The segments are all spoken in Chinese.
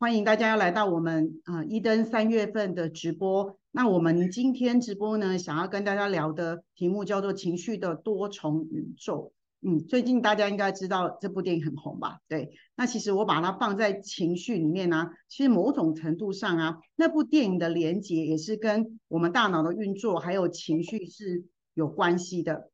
欢迎大家要来到我们啊一登三月份的直播。那我们今天直播呢，想要跟大家聊的题目叫做情绪的多重宇宙。嗯，最近大家应该知道这部电影很红吧？对，那其实我把它放在情绪里面呢，其实某种程度上啊，那部电影的连接也是跟我们大脑的运作还有情绪是有关系的。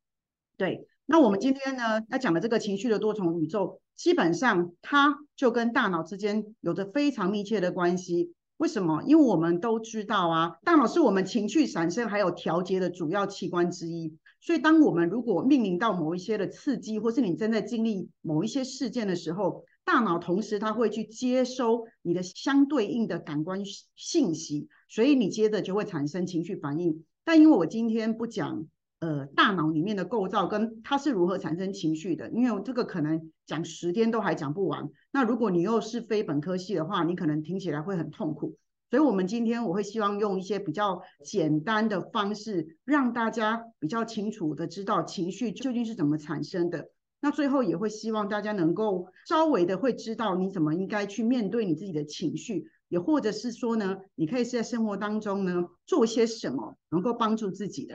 对，那我们今天呢要讲的这个情绪的多重宇宙。基本上，它就跟大脑之间有着非常密切的关系。为什么？因为我们都知道啊，大脑是我们情绪产生还有调节的主要器官之一。所以，当我们如果面临到某一些的刺激，或是你正在经历某一些事件的时候，大脑同时它会去接收你的相对应的感官信息，所以你接着就会产生情绪反应。但因为我今天不讲。呃，大脑里面的构造跟它是如何产生情绪的，因为这个可能讲十天都还讲不完。那如果你又是非本科系的话，你可能听起来会很痛苦。所以，我们今天我会希望用一些比较简单的方式，让大家比较清楚的知道情绪究竟是怎么产生的。那最后也会希望大家能够稍微的会知道你怎么应该去面对你自己的情绪，也或者是说呢，你可以是在生活当中呢做些什么能够帮助自己的。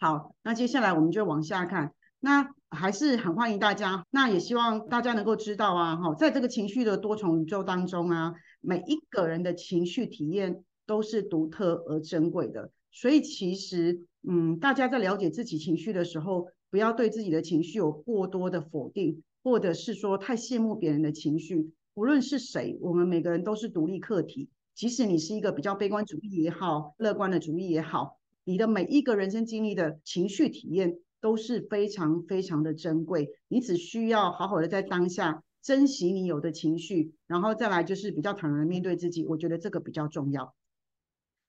好，那接下来我们就往下看。那还是很欢迎大家，那也希望大家能够知道啊，哈，在这个情绪的多重宇宙当中啊，每一个人的情绪体验都是独特而珍贵的。所以其实，嗯，大家在了解自己情绪的时候，不要对自己的情绪有过多的否定，或者是说太羡慕别人的情绪。无论是谁，我们每个人都是独立客体。即使你是一个比较悲观主义也好，乐观的主义也好。你的每一个人生经历的情绪体验都是非常非常的珍贵，你只需要好好的在当下珍惜你有的情绪，然后再来就是比较坦然的面对自己，我觉得这个比较重要。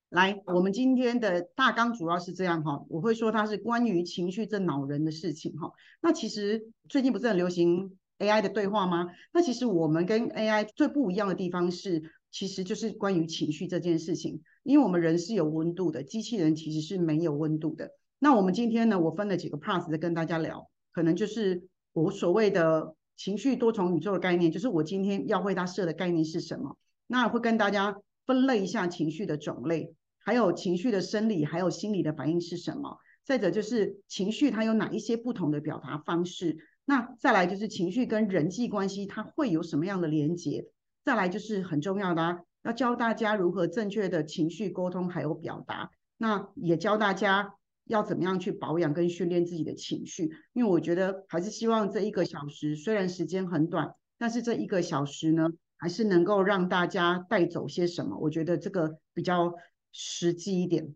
来，我们今天的大纲主要是这样哈，我会说它是关于情绪这恼人的事情哈。那其实最近不是很流行 AI 的对话吗？那其实我们跟 AI 最不一样的地方是。其实就是关于情绪这件事情，因为我们人是有温度的，机器人其实是没有温度的。那我们今天呢，我分了几个 part 在跟大家聊，可能就是我所谓的情绪多重宇宙的概念，就是我今天要为它设的概念是什么。那会跟大家分类一下情绪的种类，还有情绪的生理还有心理的反应是什么。再者就是情绪它有哪一些不同的表达方式。那再来就是情绪跟人际关系它会有什么样的连接。再来就是很重要的啊，要教大家如何正确的情绪沟通还有表达，那也教大家要怎么样去保养跟训练自己的情绪。因为我觉得还是希望这一个小时虽然时间很短，但是这一个小时呢，还是能够让大家带走些什么。我觉得这个比较实际一点。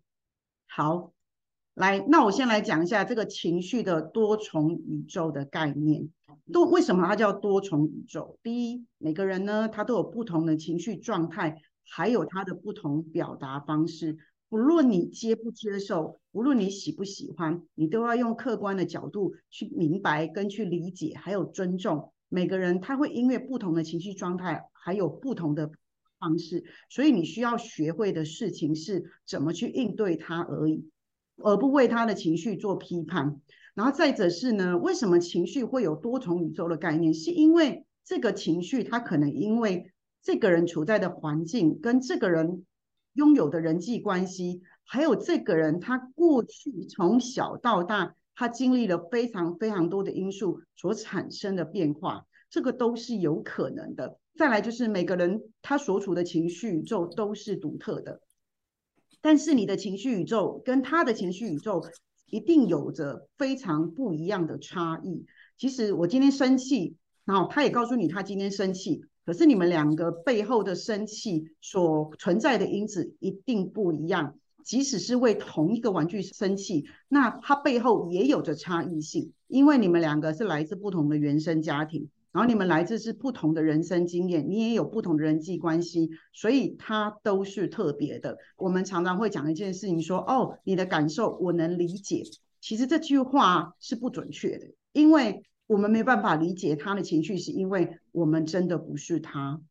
好，来，那我先来讲一下这个情绪的多重宇宙的概念。多为什么它叫多重宇宙？第一，每个人呢，他都有不同的情绪状态，还有他的不同表达方式。不论你接不接受，无论你喜不喜欢，你都要用客观的角度去明白跟去理解，还有尊重每个人。他会因为不同的情绪状态，还有不同的方式，所以你需要学会的事情是怎么去应对它而已，而不为他的情绪做批判。然后再者是呢，为什么情绪会有多重宇宙的概念？是因为这个情绪，它可能因为这个人处在的环境，跟这个人拥有的人际关系，还有这个人他过去从小到大，他经历了非常非常多的因素所产生的变化，这个都是有可能的。再来就是每个人他所处的情绪宇宙都是独特的，但是你的情绪宇宙跟他的情绪宇宙。一定有着非常不一样的差异。其实我今天生气，然后他也告诉你他今天生气，可是你们两个背后的生气所存在的因子一定不一样。即使是为同一个玩具生气，那它背后也有着差异性，因为你们两个是来自不同的原生家庭。然后你们来自是不同的人生经验，你也有不同的人际关系，所以它都是特别的。我们常常会讲一件事情，说哦，你的感受我能理解。其实这句话是不准确的，因为我们没办法理解他的情绪，是因为我们真的不是他。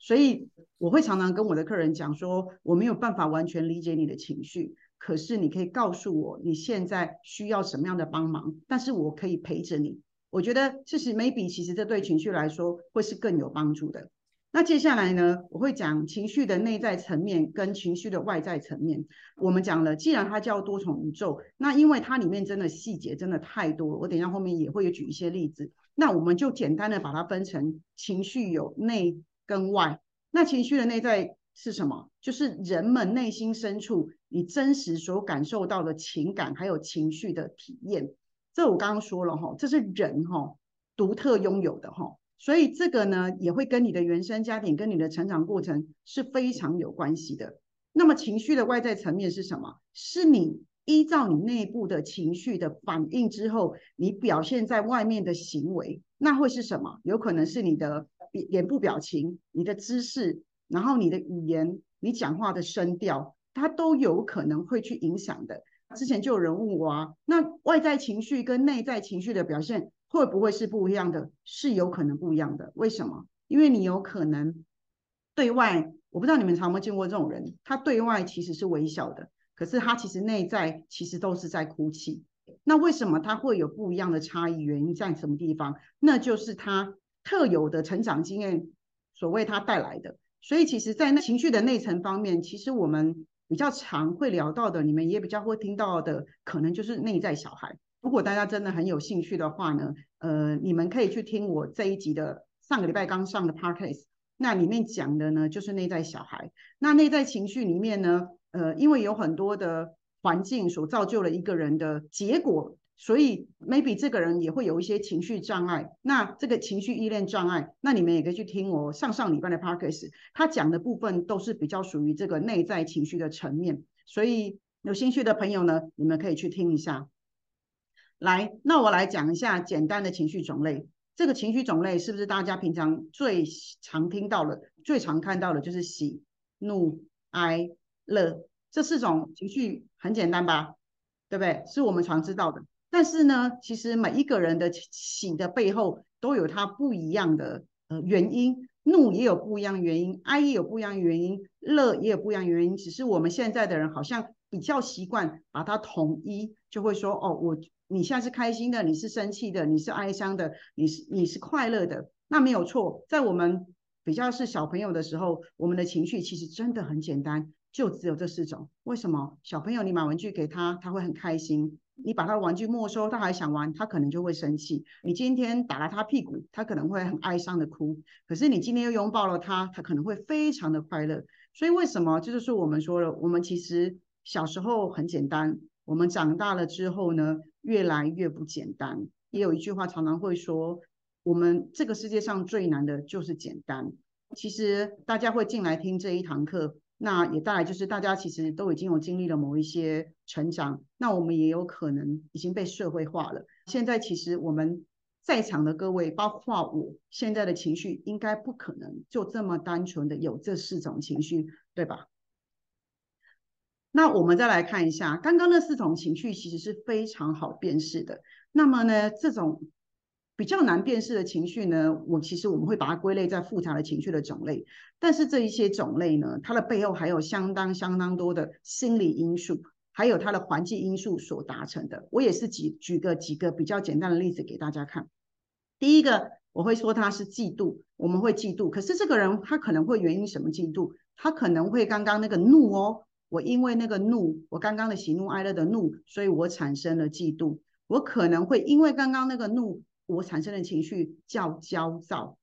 所以我会常常跟我的客人讲说，我没有办法完全理解你的情绪，可是你可以告诉我你现在需要什么样的帮忙，但是我可以陪着你。我觉得，事实 maybe 其实这对情绪来说会是更有帮助的。那接下来呢，我会讲情绪的内在层面跟情绪的外在层面。我们讲了，既然它叫多重宇宙，那因为它里面真的细节真的太多，我等一下后面也会有举一些例子。那我们就简单的把它分成情绪有内跟外。那情绪的内在是什么？就是人们内心深处你真实所感受到的情感还有情绪的体验。这我刚刚说了哈，这是人哈独特拥有的哈。所以这个呢，也会跟你的原生家庭、跟你的成长过程是非常有关系的。那么情绪的外在层面是什么？是你依照你内部的情绪的反应之后，你表现在外面的行为，那会是什么？有可能是你的脸部表情、你的姿势，然后你的语言、你讲话的声调，它都有可能会去影响的。之前就有人问我啊，那外在情绪跟内在情绪的表现？会不会是不一样的？是有可能不一样的。为什么？因为你有可能对外，我不知道你们常没见过这种人，他对外其实是微笑的，可是他其实内在其实都是在哭泣。那为什么他会有不一样的差异？原因在什么地方？那就是他特有的成长经验所为他带来的。所以其实，在那情绪的内层方面，其实我们比较常会聊到的，你们也比较会听到的，可能就是内在小孩。如果大家真的很有兴趣的话呢，呃，你们可以去听我这一集的上个礼拜刚上的 podcast，那里面讲的呢就是内在小孩。那内在情绪里面呢，呃，因为有很多的环境所造就了一个人的结果，所以 maybe 这个人也会有一些情绪障碍。那这个情绪依恋障碍，那你们也可以去听我上上礼拜的 podcast，他讲的部分都是比较属于这个内在情绪的层面。所以有兴趣的朋友呢，你们可以去听一下。来，那我来讲一下简单的情绪种类。这个情绪种类是不是大家平常最常听到的、最常看到的，就是喜、怒、哀、乐这四种情绪，很简单吧？对不对？是我们常知道的。但是呢，其实每一个人的喜的背后都有他不一样的呃原因，怒也有不一样原因，哀也有不一样原因，乐也有不一样原因。只是我们现在的人好像比较习惯把它统一，就会说哦，我。你现在是开心的，你是生气的，你是哀伤的，你是你是快乐的，那没有错。在我们比较是小朋友的时候，我们的情绪其实真的很简单，就只有这四种。为什么？小朋友你买玩具给他，他会很开心；你把他的玩具没收，他还想玩，他可能就会生气。你今天打了他屁股，他可能会很哀伤的哭。可是你今天又拥抱了他，他可能会非常的快乐。所以为什么？这就是我们说了，我们其实小时候很简单，我们长大了之后呢？越来越不简单。也有一句话常常会说，我们这个世界上最难的就是简单。其实大家会进来听这一堂课，那也带来就是大家其实都已经有经历了某一些成长，那我们也有可能已经被社会化了。现在其实我们在场的各位，包括我现在的情绪，应该不可能就这么单纯的有这四种情绪，对吧？那我们再来看一下，刚刚那四种情绪其实是非常好辨识的。那么呢，这种比较难辨识的情绪呢，我其实我们会把它归类在复杂的情绪的种类。但是这一些种类呢，它的背后还有相当相当多的心理因素，还有它的环境因素所达成的。我也是举举个几个比较简单的例子给大家看。第一个，我会说他是嫉妒，我们会嫉妒。可是这个人他可能会原因什么嫉妒？他可能会刚刚那个怒哦。我因为那个怒，我刚刚的喜怒哀乐的怒，所以我产生了嫉妒。我可能会因为刚刚那个怒，我产生的情绪叫焦躁。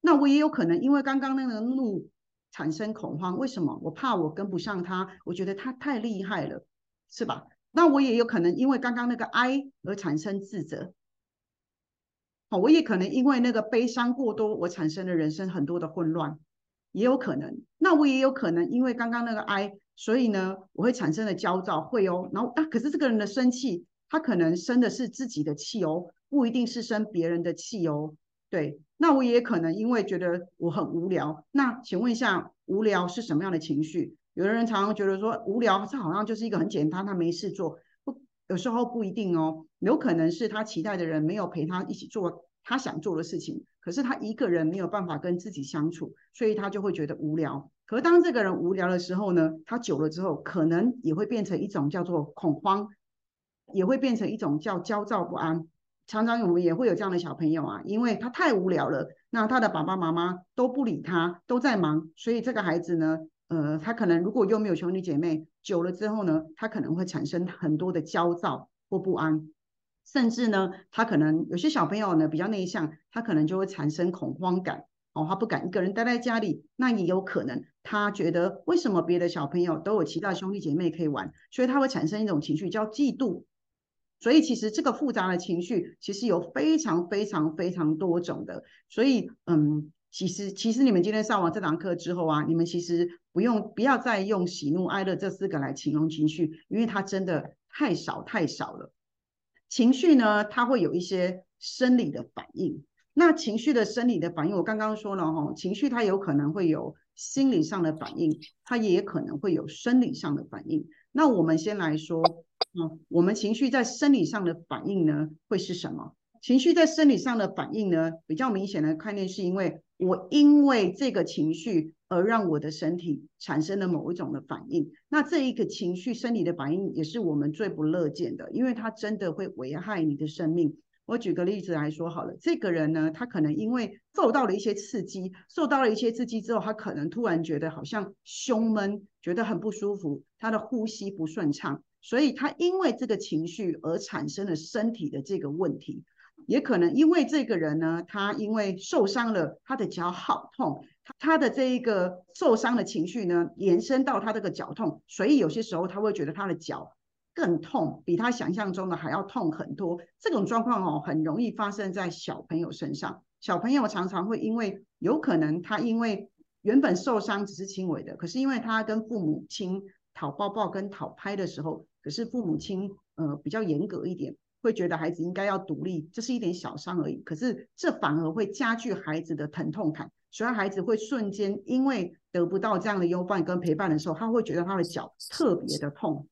那我也有可能因为刚刚那个怒产生恐慌。为什么？我怕我跟不上他，我觉得他太厉害了，是吧？那我也有可能因为刚刚那个哀而产生自责。好，我也可能因为那个悲伤过多，我产生了人生很多的混乱，也有可能。那我也有可能因为刚刚那个哀。所以呢，我会产生的焦躁会哦，然后啊，可是这个人的生气，他可能生的是自己的气哦，不一定是生别人的气哦。对，那我也可能因为觉得我很无聊。那请问一下，无聊是什么样的情绪？有的人常常觉得说无聊，这好像就是一个很简单，他没事做。不，有时候不一定哦，有可能是他期待的人没有陪他一起做他想做的事情，可是他一个人没有办法跟自己相处，所以他就会觉得无聊。可当这个人无聊的时候呢，他久了之后，可能也会变成一种叫做恐慌，也会变成一种叫焦躁不安。常常我们也会有这样的小朋友啊，因为他太无聊了，那他的爸爸妈妈都不理他，都在忙，所以这个孩子呢，呃，他可能如果又没有兄弟姐妹，久了之后呢，他可能会产生很多的焦躁或不安，甚至呢，他可能有些小朋友呢比较内向，他可能就会产生恐慌感。哦，他不敢一个人待在家里，那也有可能他觉得为什么别的小朋友都有其他兄弟姐妹可以玩，所以他会产生一种情绪叫嫉妒。所以其实这个复杂的情绪其实有非常非常非常多种的。所以嗯，其实其实你们今天上完这堂课之后啊，你们其实不用不要再用喜怒哀乐这四个来形容情绪，因为它真的太少太少了。情绪呢，它会有一些生理的反应。那情绪的生理的反应，我刚刚说了哈，情绪它有可能会有心理上的反应，它也可能会有生理上的反应。那我们先来说，嗯，我们情绪在生理上的反应呢，会是什么？情绪在生理上的反应呢，比较明显的概念是因为我因为这个情绪而让我的身体产生了某一种的反应。那这一个情绪生理的反应也是我们最不乐见的，因为它真的会危害你的生命。我举个例子来说好了，这个人呢，他可能因为受到了一些刺激，受到了一些刺激之后，他可能突然觉得好像胸闷，觉得很不舒服，他的呼吸不顺畅，所以他因为这个情绪而产生了身体的这个问题，也可能因为这个人呢，他因为受伤了，他的脚好痛，他的这一个受伤的情绪呢，延伸到他这个脚痛，所以有些时候他会觉得他的脚。更痛，比他想象中的还要痛很多。这种状况哦，很容易发生在小朋友身上。小朋友常常会因为有可能他因为原本受伤只是轻微的，可是因为他跟父母亲讨抱抱跟讨拍的时候，可是父母亲呃比较严格一点，会觉得孩子应该要独立，这是一点小伤而已。可是这反而会加剧孩子的疼痛感，所以孩子会瞬间因为得不到这样的拥抱跟陪伴的时候，他会觉得他的脚特别的痛。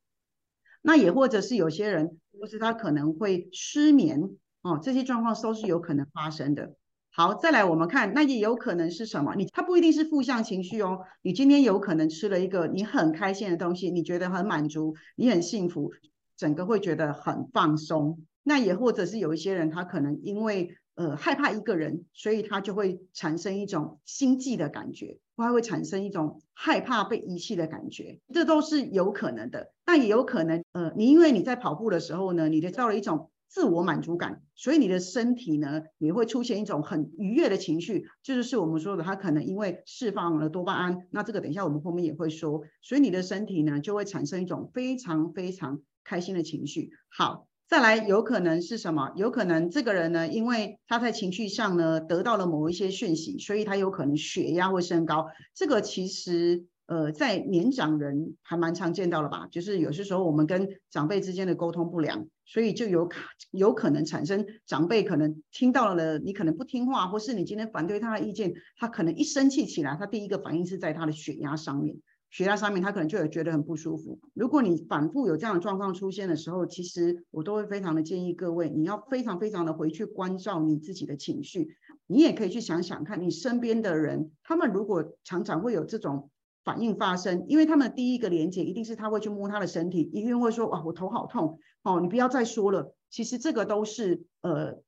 那也或者是有些人，或是他可能会失眠哦，这些状况都是有可能发生的。好，再来我们看，那也有可能是什么？你他不一定是负向情绪哦。你今天有可能吃了一个你很开心的东西，你觉得很满足，你很幸福，整个会觉得很放松。那也或者是有一些人，他可能因为呃害怕一个人，所以他就会产生一种心悸的感觉。他会产生一种害怕被遗弃的感觉，这都是有可能的。但也有可能，呃，你因为你在跑步的时候呢，你的到了一种自我满足感，所以你的身体呢也会出现一种很愉悦的情绪，这就是我们说的，他可能因为释放了多巴胺，那这个等一下我们后面也会说，所以你的身体呢就会产生一种非常非常开心的情绪。好。再来，有可能是什么？有可能这个人呢，因为他在情绪上呢得到了某一些讯息，所以他有可能血压会升高。这个其实呃，在年长人还蛮常见到了吧？就是有些时候我们跟长辈之间的沟通不良，所以就有有可能产生长辈可能听到了你可能不听话，或是你今天反对他的意见，他可能一生气起来，他第一个反应是在他的血压上面。血压上面，他可能就有觉得很不舒服。如果你反复有这样的状况出现的时候，其实我都会非常的建议各位，你要非常非常的回去关照你自己的情绪。你也可以去想想看，你身边的人，他们如果常常会有这种反应发生，因为他们第一个连接一定是他会去摸他的身体，一定会说哇，我头好痛哦，你不要再说了。其实这个都是呃，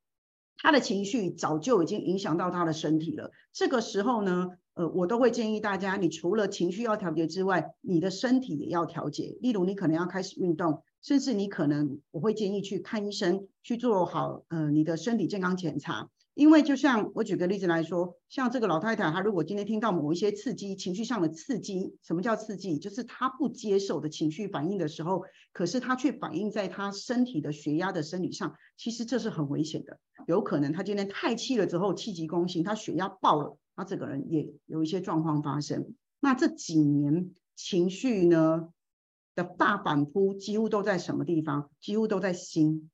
他的情绪早就已经影响到他的身体了。这个时候呢？呃，我都会建议大家，你除了情绪要调节之外，你的身体也要调节。例如，你可能要开始运动，甚至你可能我会建议去看医生，去做好呃你的身体健康检查。因为就像我举个例子来说，像这个老太太，她如果今天听到某一些刺激，情绪上的刺激，什么叫刺激？就是她不接受的情绪反应的时候，可是她却反映在她身体的血压的生理上，其实这是很危险的。有可能她今天太气了之后，气急攻心，她血压爆了。他这个人也有一些状况发生。那这几年情绪呢的大反扑，几乎都在什么地方？几乎都在心，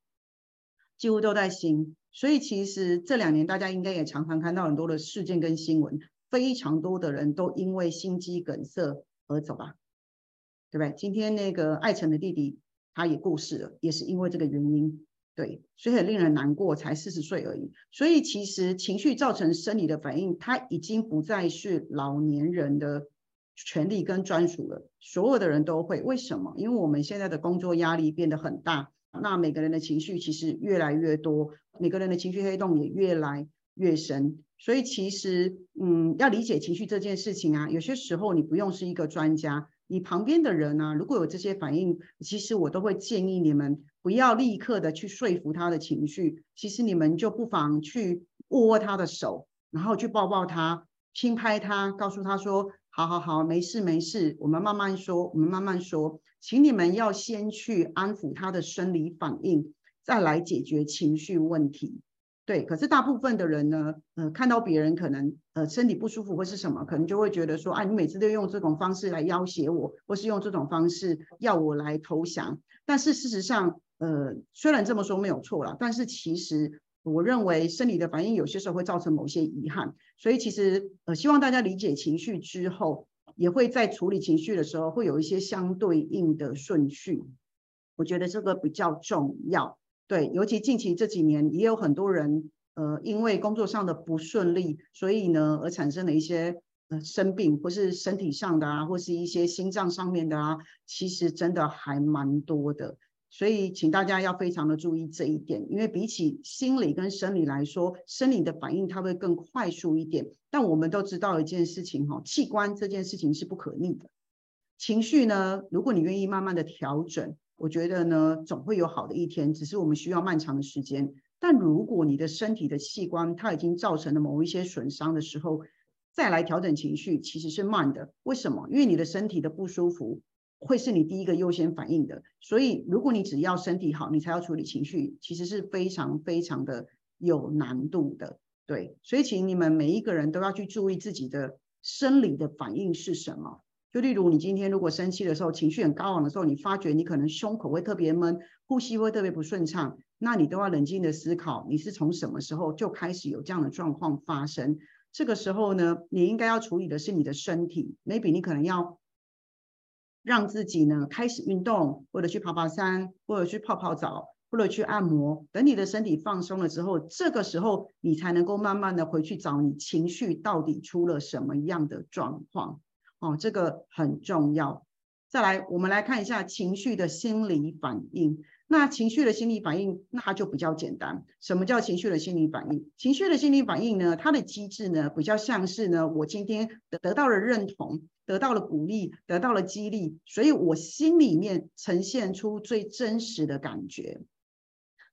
几乎都在心。所以其实这两年大家应该也常常看到很多的事件跟新闻，非常多的人都因为心肌梗塞而走吧，对不对？今天那个艾辰的弟弟他也过世了，也是因为这个原因。对，所以很令人难过，才四十岁而已。所以其实情绪造成生理的反应，它已经不再是老年人的权利跟专属了，所有的人都会。为什么？因为我们现在的工作压力变得很大，那每个人的情绪其实越来越多，每个人的情绪黑洞也越来越深。所以其实，嗯，要理解情绪这件事情啊，有些时候你不用是一个专家，你旁边的人呢，如果有这些反应，其实我都会建议你们不要立刻的去说服他的情绪，其实你们就不妨去握握他的手，然后去抱抱他，轻拍他，告诉他说：“好好好，没事没事，我们慢慢说，我们慢慢说。”请你们要先去安抚他的生理反应，再来解决情绪问题。对，可是大部分的人呢，呃，看到别人可能呃身体不舒服或是什么，可能就会觉得说，啊，你每次都用这种方式来要挟我，或是用这种方式要我来投降。但是事实上，呃，虽然这么说没有错啦，但是其实我认为生理的反应有些时候会造成某些遗憾。所以其实呃，希望大家理解情绪之后。也会在处理情绪的时候，会有一些相对应的顺序。我觉得这个比较重要。对，尤其近期这几年，也有很多人，呃，因为工作上的不顺利，所以呢，而产生了一些呃生病，或是身体上的啊，或是一些心脏上面的啊，其实真的还蛮多的。所以，请大家要非常的注意这一点，因为比起心理跟生理来说，生理的反应它会更快速一点。但我们都知道一件事情哈，器官这件事情是不可逆的。情绪呢，如果你愿意慢慢的调整，我觉得呢，总会有好的一天。只是我们需要漫长的时间。但如果你的身体的器官它已经造成了某一些损伤的时候，再来调整情绪其实是慢的。为什么？因为你的身体的不舒服。会是你第一个优先反应的，所以如果你只要身体好，你才要处理情绪，其实是非常非常的有难度的。对，所以请你们每一个人都要去注意自己的生理的反应是什么。就例如你今天如果生气的时候，情绪很高昂的时候，你发觉你可能胸口会特别闷，呼吸会特别不顺畅，那你都要冷静的思考，你是从什么时候就开始有这样的状况发生？这个时候呢，你应该要处理的是你的身体，maybe 你可能要。让自己呢开始运动，或者去爬爬山，或者去泡泡澡，或者去按摩。等你的身体放松了之后，这个时候你才能够慢慢的回去找你情绪到底出了什么样的状况。哦，这个很重要。再来，我们来看一下情绪的心理反应。那情绪的心理反应，那它就比较简单。什么叫情绪的心理反应？情绪的心理反应呢？它的机制呢，比较像是呢，我今天得得到了认同。得到了鼓励，得到了激励，所以我心里面呈现出最真实的感觉。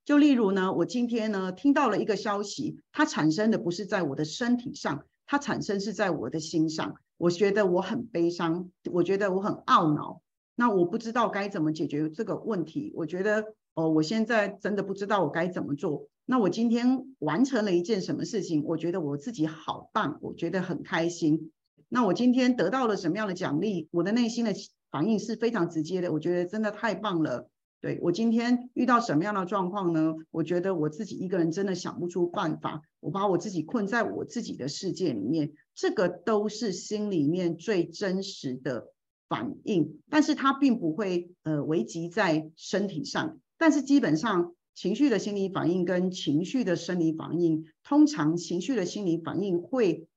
就例如呢，我今天呢听到了一个消息，它产生的不是在我的身体上，它产生是在我的心上。我觉得我很悲伤，我觉得我很懊恼。那我不知道该怎么解决这个问题。我觉得哦，我现在真的不知道我该怎么做。那我今天完成了一件什么事情？我觉得我自己好棒，我觉得很开心。那我今天得到了什么样的奖励？我的内心的反应是非常直接的，我觉得真的太棒了。对我今天遇到什么样的状况呢？我觉得我自己一个人真的想不出办法，我把我自己困在我自己的世界里面，这个都是心里面最真实的反应，但是它并不会呃危及在身体上。但是基本上情绪的心理反应跟情绪的生理反应，通常情绪的心理反应会。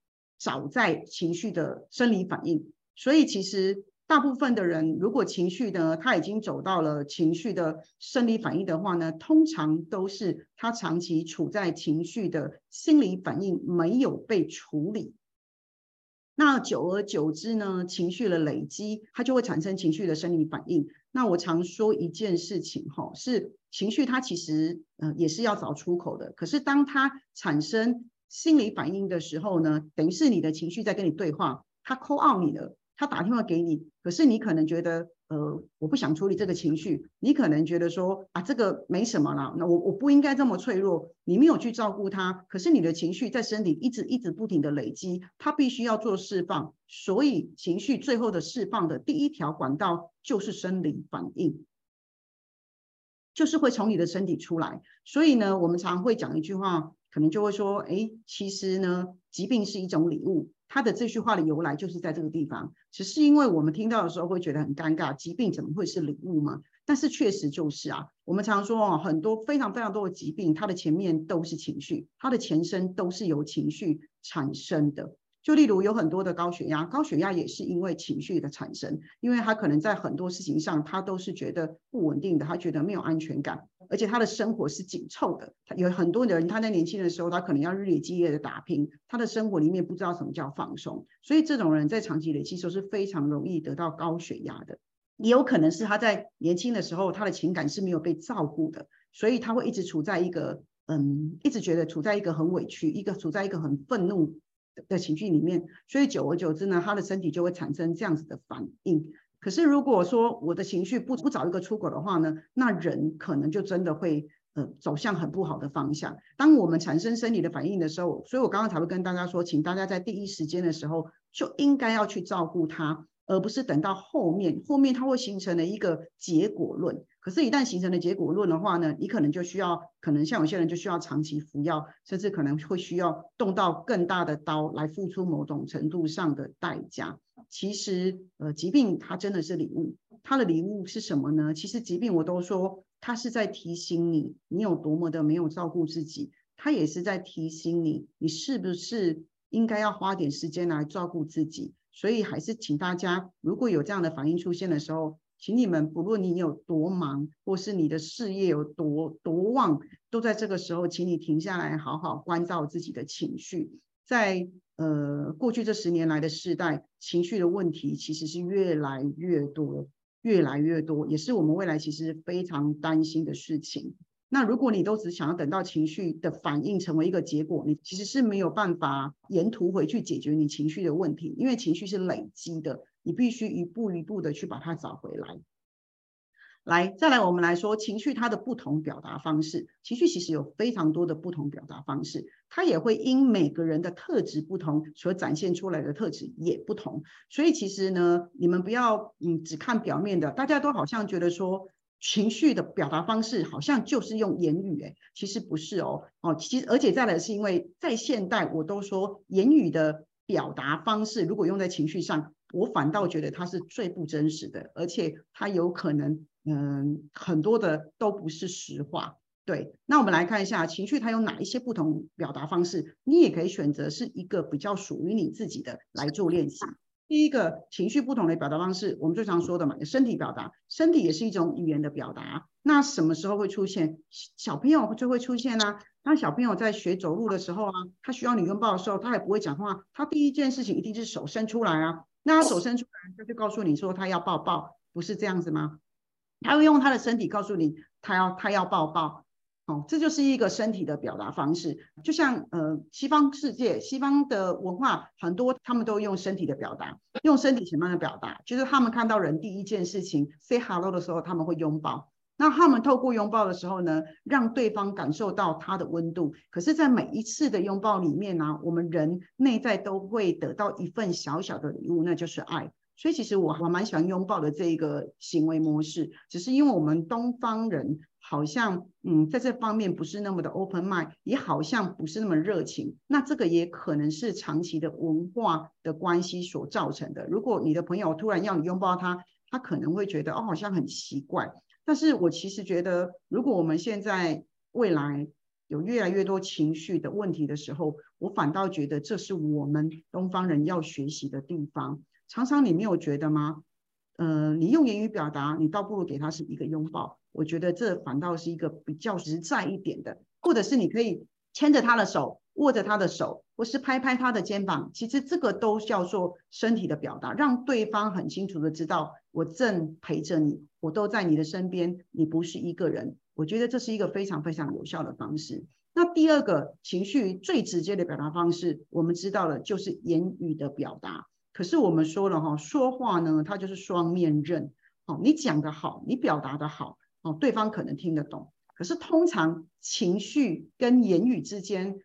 早在情绪的生理反应，所以其实大部分的人，如果情绪呢，他已经走到了情绪的生理反应的话呢，通常都是他长期处在情绪的心理反应没有被处理。那久而久之呢，情绪的累积，它就会产生情绪的生理反应。那我常说一件事情哈，是情绪它其实呃也是要找出口的，可是当它产生。心理反应的时候呢，等于是你的情绪在跟你对话，它 call out 你了，他打电话给你，可是你可能觉得，呃，我不想处理这个情绪，你可能觉得说，啊，这个没什么啦，那我我不应该这么脆弱，你没有去照顾他，可是你的情绪在身体一直一直不停的累积，他必须要做释放，所以情绪最后的释放的第一条管道就是生理反应，就是会从你的身体出来，所以呢，我们常会讲一句话。可能就会说，哎，其实呢，疾病是一种礼物。他的这句话的由来就是在这个地方，只是因为我们听到的时候会觉得很尴尬，疾病怎么会是礼物嘛？但是确实就是啊，我们常说哦，很多非常非常多的疾病，它的前面都是情绪，它的前身都是由情绪产生的。就例如有很多的高血压，高血压也是因为情绪的产生，因为他可能在很多事情上他都是觉得不稳定的，他觉得没有安全感，而且他的生活是紧凑的。有很多人他在年轻的时候，他可能要日以继夜的打拼，他的生活里面不知道什么叫放松，所以这种人在长期累积时候是非常容易得到高血压的。也有可能是他在年轻的时候，他的情感是没有被照顾的，所以他会一直处在一个嗯，一直觉得处在一个很委屈，一个处在一个很愤怒。的情绪里面，所以久而久之呢，他的身体就会产生这样子的反应。可是如果说我的情绪不不找一个出口的话呢，那人可能就真的会呃走向很不好的方向。当我们产生生理的反应的时候，所以我刚刚才会跟大家说，请大家在第一时间的时候就应该要去照顾他。而不是等到后面，后面它会形成了一个结果论。可是，一旦形成了结果论的话呢，你可能就需要，可能像有些人就需要长期服药，甚至可能会需要动到更大的刀来付出某种程度上的代价。其实，呃，疾病它真的是礼物，它的礼物是什么呢？其实，疾病我都说，它是在提醒你，你有多么的没有照顾自己，它也是在提醒你，你是不是应该要花点时间来照顾自己。所以还是请大家，如果有这样的反应出现的时候，请你们不论你有多忙，或是你的事业有多多旺，都在这个时候，请你停下来，好好关照自己的情绪。在呃过去这十年来的世代，情绪的问题其实是越来越多，越来越多，也是我们未来其实非常担心的事情。那如果你都只想要等到情绪的反应成为一个结果，你其实是没有办法沿途回去解决你情绪的问题，因为情绪是累积的，你必须一步一步的去把它找回来。来，再来我们来说情绪它的不同表达方式，情绪其实有非常多的不同表达方式，它也会因每个人的特质不同所展现出来的特质也不同，所以其实呢，你们不要嗯只看表面的，大家都好像觉得说。情绪的表达方式好像就是用言语，哎，其实不是哦，哦，其实而且再来是因为在现代，我都说言语的表达方式如果用在情绪上，我反倒觉得它是最不真实的，而且它有可能，嗯，很多的都不是实话。对，那我们来看一下情绪它有哪一些不同表达方式，你也可以选择是一个比较属于你自己的来做练习。第一个情绪不同的表达方式，我们最常说的嘛，身体表达，身体也是一种语言的表达。那什么时候会出现？小朋友就会出现啊。当小朋友在学走路的时候啊，他需要你拥抱的时候，他也不会讲话，他第一件事情一定是手伸出来啊。那他手伸出来，他就告诉你说他要抱抱，不是这样子吗？他会用他的身体告诉你，他要他要抱抱。哦，这就是一个身体的表达方式，就像呃西方世界、西方的文化很多，他们都用身体的表达，用身体什么样的表达？就是他们看到人第一件事情 say hello 的时候，他们会拥抱。那他们透过拥抱的时候呢，让对方感受到他的温度。可是，在每一次的拥抱里面呢，我们人内在都会得到一份小小的礼物，那就是爱。所以，其实我我蛮喜欢拥抱的这一个行为模式，只是因为我们东方人。好像嗯，在这方面不是那么的 open mind，也好像不是那么热情。那这个也可能是长期的文化的关系所造成的。如果你的朋友突然要你拥抱他，他可能会觉得哦，好像很奇怪。但是我其实觉得，如果我们现在未来有越来越多情绪的问题的时候，我反倒觉得这是我们东方人要学习的地方。常常你没有觉得吗？呃，你用言语表达，你倒不如给他是一个拥抱。我觉得这反倒是一个比较实在一点的，或者是你可以牵着他的手，握着他的手，或是拍拍他的肩膀。其实这个都叫做身体的表达，让对方很清楚的知道我正陪着你，我都在你的身边，你不是一个人。我觉得这是一个非常非常有效的方式。那第二个情绪最直接的表达方式，我们知道了就是言语的表达。可是我们说了哈，说话呢，它就是双面刃。哦，你讲的好，你表达的好，哦，对方可能听得懂。可是通常情绪跟言语之间，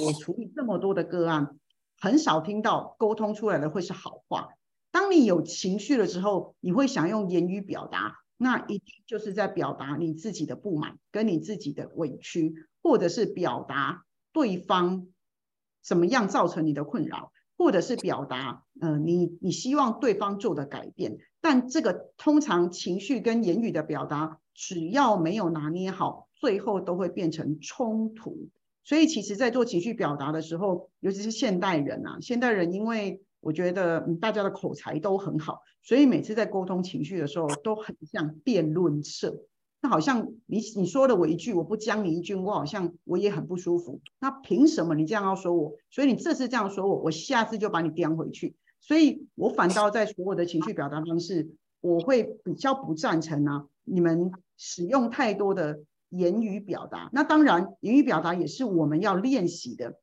我处理这么多的个案，很少听到沟通出来的会是好话。当你有情绪了之后，你会想用言语表达，那一定就是在表达你自己的不满，跟你自己的委屈，或者是表达对方怎么样造成你的困扰。或者是表达，呃，你你希望对方做的改变，但这个通常情绪跟言语的表达，只要没有拿捏好，最后都会变成冲突。所以其实，在做情绪表达的时候，尤其是现代人啊，现代人因为我觉得大家的口才都很好，所以每次在沟通情绪的时候，都很像辩论社。那好像你你说了我一句，我不将你一句，我好像我也很不舒服。那凭什么你这样要说我？所以你这次这样说我，我下次就把你颠回去。所以我反倒在所有的情绪表达方式，我会比较不赞成啊，你们使用太多的言语表达。那当然，言语表达也是我们要练习的。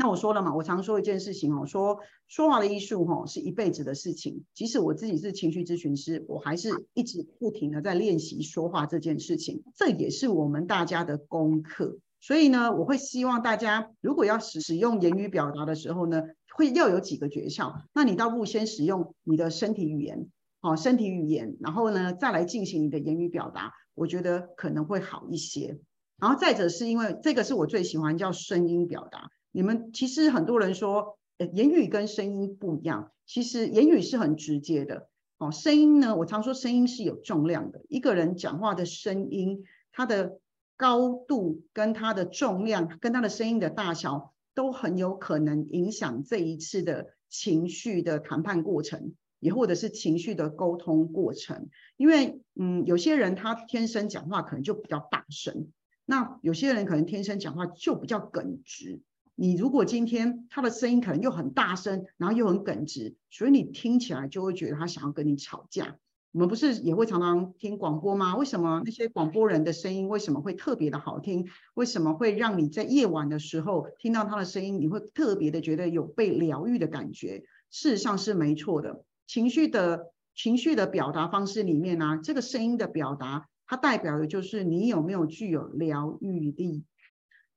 那我说了嘛，我常说一件事情哦，说说话的艺术哈是一辈子的事情。即使我自己是情绪咨询师，我还是一直不停的在练习说话这件事情。这也是我们大家的功课。所以呢，我会希望大家如果要使使用言语表达的时候呢，会要有几个诀窍。那你倒不如先使用你的身体语言，好，身体语言，然后呢再来进行你的言语表达，我觉得可能会好一些。然后再者是因为这个是我最喜欢叫声音表达。你们其实很多人说，呃，言语跟声音不一样。其实言语是很直接的，哦，声音呢，我常说声音是有重量的。一个人讲话的声音，它的高度跟它的重量，跟它的声音的大小，都很有可能影响这一次的情绪的谈判过程，也或者是情绪的沟通过程。因为，嗯，有些人他天生讲话可能就比较大声，那有些人可能天生讲话就比较耿直。你如果今天他的声音可能又很大声，然后又很耿直，所以你听起来就会觉得他想要跟你吵架。我们不是也会常常听广播吗？为什么那些广播人的声音为什么会特别的好听？为什么会让你在夜晚的时候听到他的声音，你会特别的觉得有被疗愈的感觉？事实上是没错的。情绪的情绪的表达方式里面呢，这个声音的表达，它代表的就是你有没有具有疗愈力。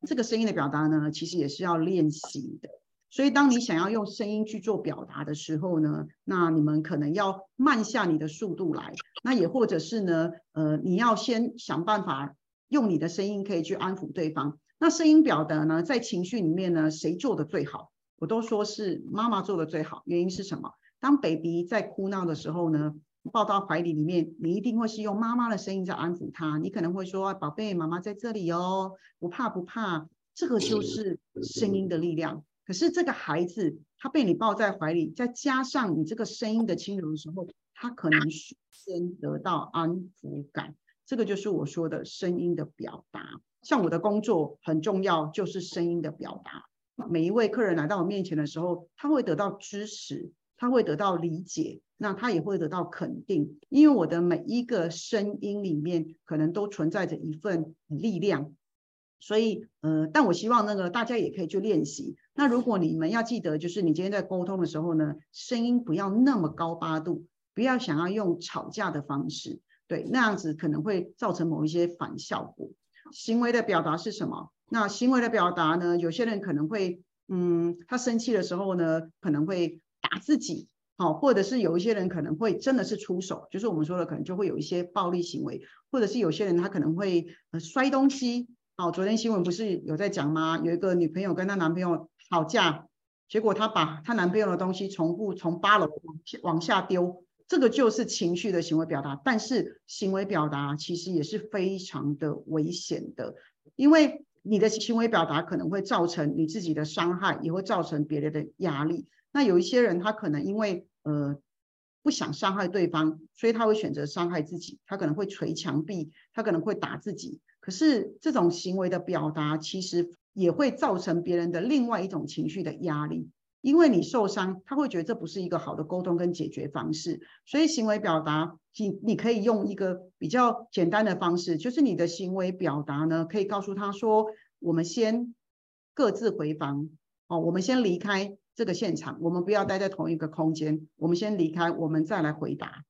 这个声音的表达呢，其实也是要练习的。所以，当你想要用声音去做表达的时候呢，那你们可能要慢下你的速度来。那也或者是呢，呃，你要先想办法用你的声音可以去安抚对方。那声音表达呢，在情绪里面呢，谁做的最好？我都说是妈妈做的最好。原因是什么？当 baby 在哭闹的时候呢？抱到怀里里面，你一定会是用妈妈的声音在安抚他。你可能会说：“宝贝，妈妈在这里哦，不怕不怕。”这个就是声音的力量。可是这个孩子他被你抱在怀里，再加上你这个声音的轻柔的时候，他可能先得到安抚感。这个就是我说的声音的表达。像我的工作很重要，就是声音的表达。每一位客人来到我面前的时候，他会得到支持，他会得到理解。那他也会得到肯定，因为我的每一个声音里面可能都存在着一份力量，所以呃，但我希望那个大家也可以去练习。那如果你们要记得，就是你今天在沟通的时候呢，声音不要那么高八度，不要想要用吵架的方式，对，那样子可能会造成某一些反效果。行为的表达是什么？那行为的表达呢？有些人可能会，嗯，他生气的时候呢，可能会打自己。好，或者是有一些人可能会真的是出手，就是我们说的可能就会有一些暴力行为，或者是有些人他可能会呃摔东西。好，昨天新闻不是有在讲吗？有一个女朋友跟她男朋友吵架，结果她把她男朋友的东西从不从八楼往往下丢，这个就是情绪的行为表达。但是行为表达其实也是非常的危险的，因为你的行为表达可能会造成你自己的伤害，也会造成别人的压力。那有一些人，他可能因为呃不想伤害对方，所以他会选择伤害自己。他可能会捶墙壁，他可能会打自己。可是这种行为的表达，其实也会造成别人的另外一种情绪的压力。因为你受伤，他会觉得这不是一个好的沟通跟解决方式。所以行为表达，你你可以用一个比较简单的方式，就是你的行为表达呢，可以告诉他说：我们先各自回房，哦，我们先离开。这个现场，我们不要待在同一个空间，我们先离开，我们再来回答。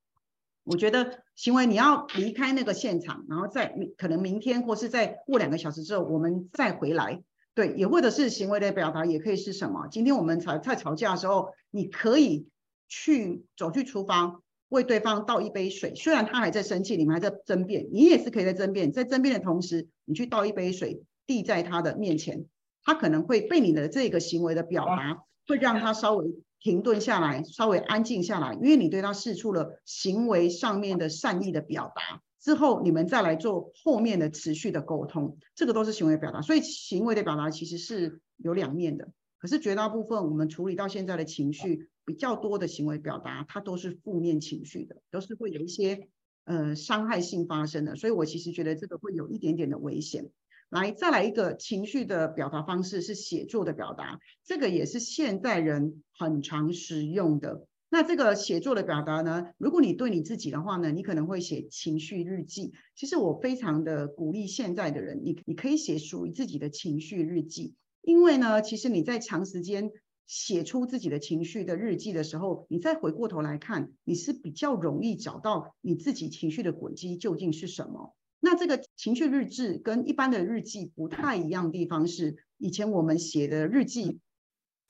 我觉得行为你要离开那个现场，然后再可能明天或是在过两个小时之后，我们再回来。对，也或者是行为的表达，也可以是什么？今天我们吵在吵架的时候，你可以去走去厨房为对方倒一杯水，虽然他还在生气，你们还在争辩，你也是可以在争辩，在争辩的同时，你去倒一杯水递在他的面前，他可能会被你的这个行为的表达。会让他稍微停顿下来，稍微安静下来，因为你对他示出了行为上面的善意的表达，之后你们再来做后面的持续的沟通，这个都是行为表达。所以行为的表达其实是有两面的。可是绝大部分我们处理到现在的情绪比较多的行为表达，它都是负面情绪的，都是会有一些呃伤害性发生的。所以我其实觉得这个会有一点点的危险。来，再来一个情绪的表达方式是写作的表达，这个也是现代人很常使用的。那这个写作的表达呢，如果你对你自己的话呢，你可能会写情绪日记。其实我非常的鼓励现在的人，你你可以写属于自己的情绪日记，因为呢，其实你在长时间写出自己的情绪的日记的时候，你再回过头来看，你是比较容易找到你自己情绪的轨迹究竟是什么。那这个情绪日志跟一般的日记不太一样的地方是，以前我们写的日记，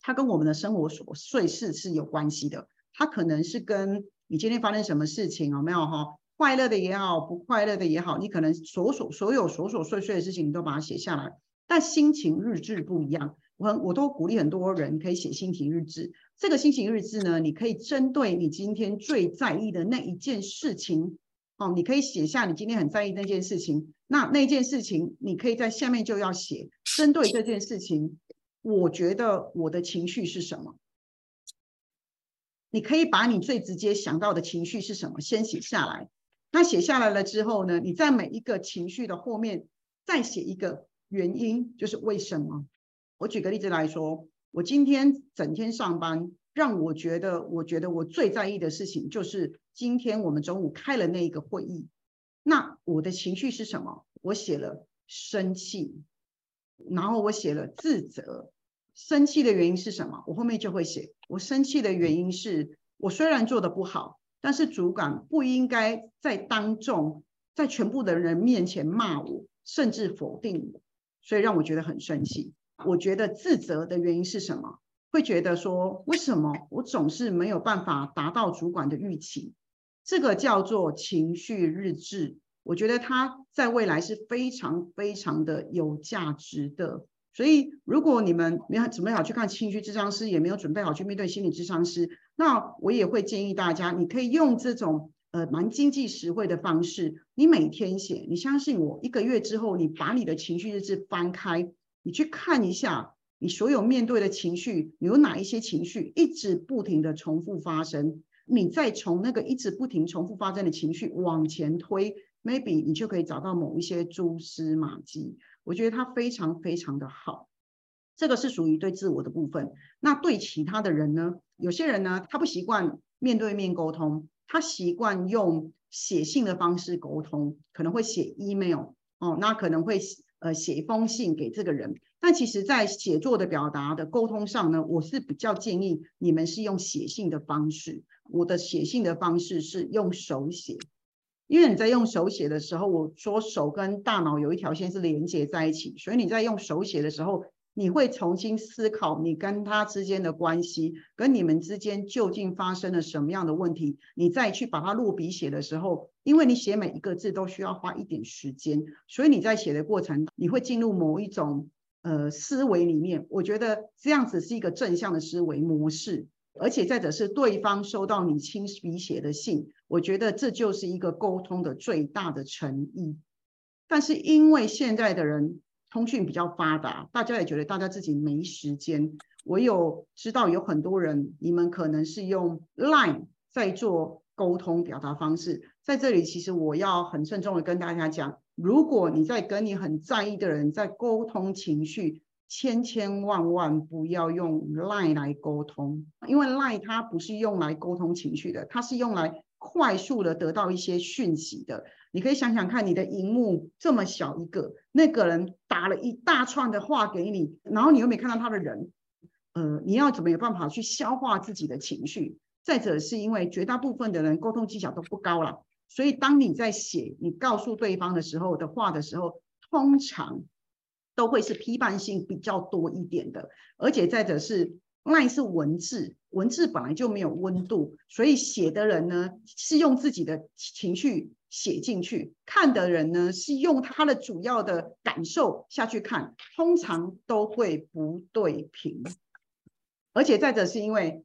它跟我们的生活琐碎事是有关系的。它可能是跟你今天发生什么事情有没有哈？快乐的也好，不快乐的也好，你可能所所所有琐琐碎碎的事情，你都把它写下来。但心情日志不一样，我我都鼓励很多人可以写心情日志。这个心情日志呢，你可以针对你今天最在意的那一件事情。哦，你可以写下你今天很在意那件事情，那那件事情你可以在下面就要写，针对这件事情，我觉得我的情绪是什么？你可以把你最直接想到的情绪是什么先写下来。那写下来了之后呢，你在每一个情绪的后面再写一个原因，就是为什么？我举个例子来说，我今天整天上班。让我觉得，我觉得我最在意的事情就是今天我们中午开了那一个会议。那我的情绪是什么？我写了生气，然后我写了自责。生气的原因是什么？我后面就会写，我生气的原因是我虽然做的不好，但是主管不应该在当众在全部的人面前骂我，甚至否定我，所以让我觉得很生气。我觉得自责的原因是什么？会觉得说，为什么我总是没有办法达到主管的预期？这个叫做情绪日志。我觉得它在未来是非常非常的有价值的。所以，如果你们没有准备好去看情绪智商师，也没有准备好去面对心理智商师，那我也会建议大家，你可以用这种呃蛮经济实惠的方式，你每天写。你相信我，一个月之后，你把你的情绪日志翻开，你去看一下。你所有面对的情绪，有哪一些情绪一直不停的重复发生？你再从那个一直不停重复发生的情绪往前推，maybe 你就可以找到某一些蛛丝马迹。我觉得它非常非常的好。这个是属于对自我的部分。那对其他的人呢？有些人呢，他不习惯面对面沟通，他习惯用写信的方式沟通，可能会写 email 哦，那可能会呃写一封信给这个人。但其实，在写作的表达的沟通上呢，我是比较建议你们是用写信的方式。我的写信的方式是用手写，因为你在用手写的时候，我说手跟大脑有一条线是连接在一起，所以你在用手写的时候，你会重新思考你跟他之间的关系，跟你们之间究竟发生了什么样的问题。你再去把它落笔写的时候，因为你写每一个字都需要花一点时间，所以你在写的过程，你会进入某一种。呃，思维里面，我觉得这样子是一个正向的思维模式，而且再者是对方收到你亲笔写的信，我觉得这就是一个沟通的最大的诚意。但是因为现在的人通讯比较发达，大家也觉得大家自己没时间。我有知道有很多人，你们可能是用 Line 在做沟通表达方式，在这里其实我要很慎重的跟大家讲。如果你在跟你很在意的人在沟通情绪，千千万万不要用 Line 来沟通，因为 Line 它不是用来沟通情绪的，它是用来快速的得到一些讯息的。你可以想想看，你的荧幕这么小一个，那个人打了一大串的话给你，然后你又没看到他的人，呃，你要怎么有办法去消化自己的情绪？再者是因为绝大部分的人沟通技巧都不高了。所以，当你在写你告诉对方的时候的话的时候，通常都会是批判性比较多一点的。而且再者是，line 是文字，文字本来就没有温度，所以写的人呢是用自己的情绪写进去，看的人呢是用他的主要的感受下去看，通常都会不对平。而且再者是因为，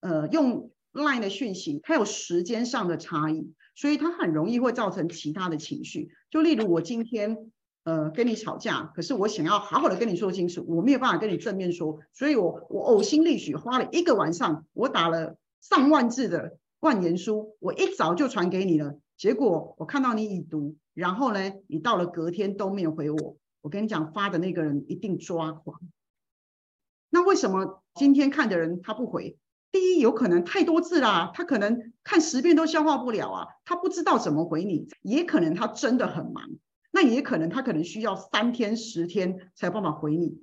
呃，用 line 的讯息，它有时间上的差异。所以它很容易会造成其他的情绪。就例如我今天呃跟你吵架，可是我想要好好的跟你说清楚，我没有办法跟你正面说，所以我我呕心沥血花了一个晚上，我打了上万字的万言书，我一早就传给你了，结果我看到你已读，然后呢，你到了隔天都没有回我，我跟你讲发的那个人一定抓狂。那为什么今天看的人他不回？第一，有可能太多字啦，他可能看十遍都消化不了啊，他不知道怎么回你；也可能他真的很忙，那也可能他可能需要三天、十天才有办法回你。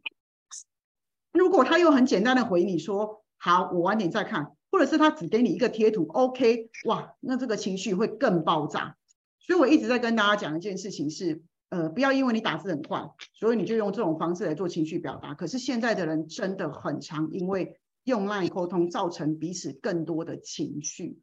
如果他又很简单的回你说“好，我晚点再看”，或者是他只给你一个贴图，OK，哇，那这个情绪会更爆炸。所以我一直在跟大家讲一件事情是。呃，不要因为你打字很快，所以你就用这种方式来做情绪表达。可是现在的人真的很常因为用 LINE 沟通，造成彼此更多的情绪。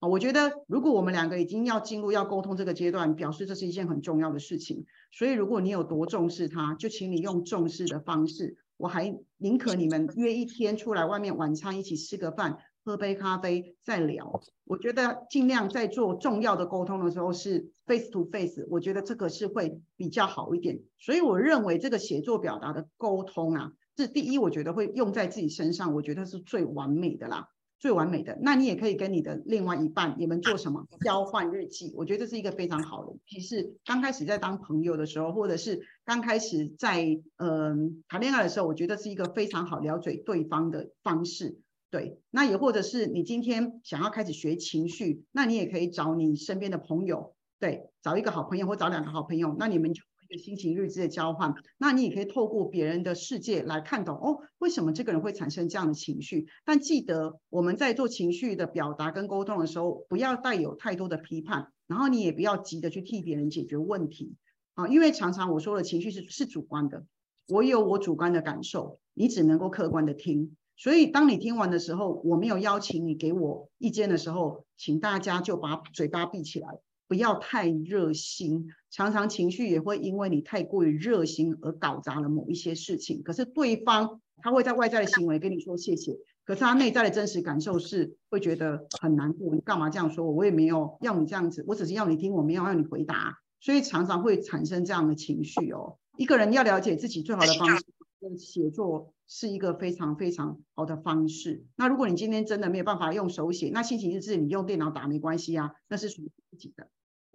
啊，我觉得如果我们两个已经要进入要沟通这个阶段，表示这是一件很重要的事情。所以如果你有多重视他，就请你用重视的方式。我还宁可你们约一天出来外面晚餐一起吃个饭。喝杯咖啡再聊，我觉得尽量在做重要的沟通的时候是 face to face，我觉得这个是会比较好一点。所以我认为这个写作表达的沟通啊，是第一，我觉得会用在自己身上，我觉得是最完美的啦，最完美的。那你也可以跟你的另外一半，你们做什么交换日记，我觉得这是一个非常好的。其实刚开始在当朋友的时候，或者是刚开始在嗯谈恋爱的时候，我觉得是一个非常好了解对方的方式。对，那也或者是你今天想要开始学情绪，那你也可以找你身边的朋友，对，找一个好朋友或找两个好朋友，那你们就心情日志的交换，那你也可以透过别人的世界来看懂哦，为什么这个人会产生这样的情绪？但记得我们在做情绪的表达跟沟通的时候，不要带有太多的批判，然后你也不要急着去替别人解决问题啊，因为常常我说的情绪是是主观的，我有我主观的感受，你只能够客观的听。所以，当你听完的时候，我没有邀请你给我意见的时候，请大家就把嘴巴闭起来，不要太热心。常常情绪也会因为你太过于热心而搞砸了某一些事情。可是对方他会在外在的行为跟你说谢谢，可是他内在的真实感受是会觉得很难过。你干嘛这样说我？我也没有要你这样子，我只是要你听，我没有要你回答。所以常常会产生这样的情绪哦。一个人要了解自己最好的方式。写作是一个非常非常好的方式。那如果你今天真的没有办法用手写，那心情日志你用电脑打没关系啊，那是属于自己的。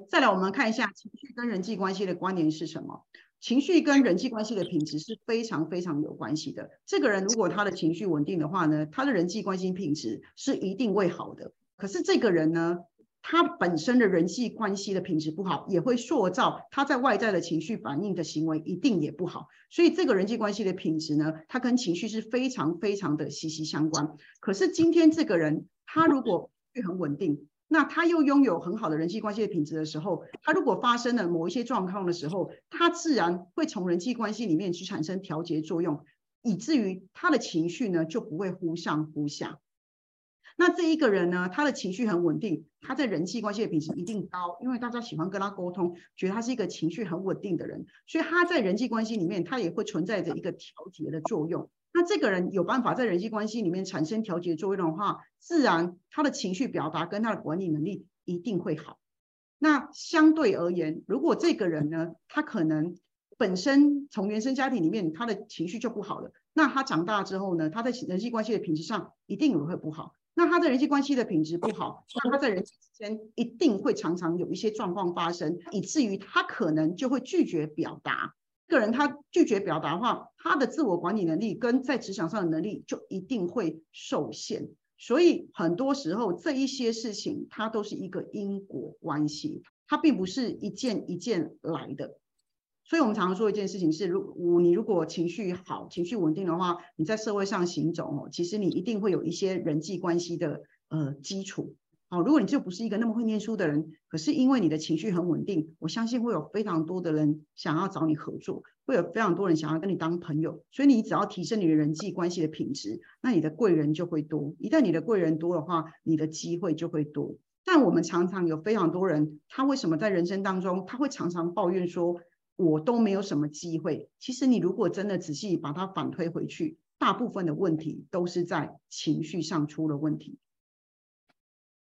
再来，我们看一下情绪跟人际关系的关联是什么？情绪跟人际关系的品质是非常非常有关系的。这个人如果他的情绪稳定的话呢，他的人际关系品质是一定会好的。可是这个人呢？他本身的人际关系的品质不好，也会塑造他在外在的情绪反应的行为一定也不好。所以这个人际关系的品质呢，它跟情绪是非常非常的息息相关。可是今天这个人，他如果很稳定，那他又拥有很好的人际关系的品质的时候，他如果发生了某一些状况的时候，他自然会从人际关系里面去产生调节作用，以至于他的情绪呢就不会忽上忽下。那这一个人呢，他的情绪很稳定，他在人际关系的品质一定高，因为大家喜欢跟他沟通，觉得他是一个情绪很稳定的人，所以他在人际关系里面，他也会存在着一个调节的作用。那这个人有办法在人际关系里面产生调节作用的话，自然他的情绪表达跟他的管理能力一定会好。那相对而言，如果这个人呢，他可能本身从原生家庭里面他的情绪就不好了，那他长大之后呢，他在人际关系的品质上一定也会不好。那他的人际关系的品质不好，那他在人际之间一定会常常有一些状况发生，以至于他可能就会拒绝表达。个人他拒绝表达的话，他的自我管理能力跟在职场上的能力就一定会受限。所以很多时候这一些事情，它都是一个因果关系，它并不是一件一件来的。所以我们常常说一件事情是，如你如果情绪好、情绪稳定的话，你在社会上行走哦，其实你一定会有一些人际关系的呃基础。好，如果你就不是一个那么会念书的人，可是因为你的情绪很稳定，我相信会有非常多的人想要找你合作，会有非常多人想要跟你当朋友。所以你只要提升你的人际关系的品质，那你的贵人就会多。一旦你的贵人多的话，你的机会就会多。但我们常常有非常多人，他为什么在人生当中，他会常常抱怨说？我都没有什么机会。其实你如果真的仔细把它反推回去，大部分的问题都是在情绪上出了问题。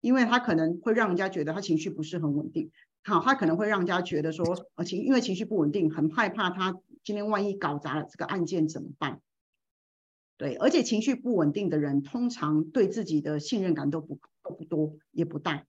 因为他可能会让人家觉得他情绪不是很稳定。好，他可能会让人家觉得说，呃情因为情绪不稳定，很害怕他今天万一搞砸了这个案件怎么办？对，而且情绪不稳定的人，通常对自己的信任感都不都不多，也不大。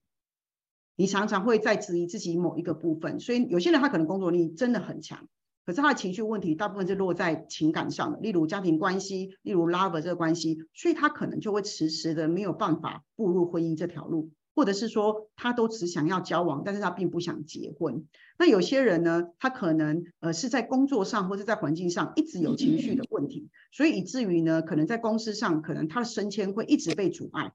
你常常会在质疑自己某一个部分，所以有些人他可能工作力真的很强，可是他的情绪问题大部分是落在情感上的，例如家庭关系，例如 lover 这个关系，所以他可能就会迟迟的没有办法步入婚姻这条路。或者是说他都只想要交往，但是他并不想结婚。那有些人呢，他可能呃是在工作上或者在环境上一直有情绪的问题，所以以至于呢，可能在公司上，可能他的升迁会一直被阻碍，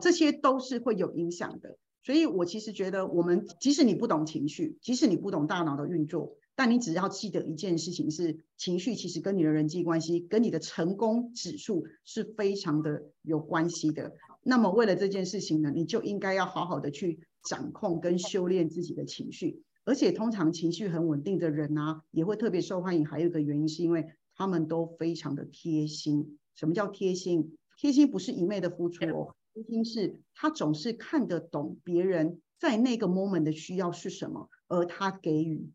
这些都是会有影响的。所以我其实觉得，我们即使你不懂情绪，即使你不懂大脑的运作，但你只要记得一件事情是，情绪其实跟你的人际关系、跟你的成功指数是非常的有关系的。那么为了这件事情呢，你就应该要好好的去掌控跟修炼自己的情绪，而且通常情绪很稳定的人啊，也会特别受欢迎。还有一个原因是因为他们都非常的贴心。什么叫贴心？贴心不是一昧的付出哦，贴心是他总是看得懂别人在那个 moment 的需要是什么，而他给予，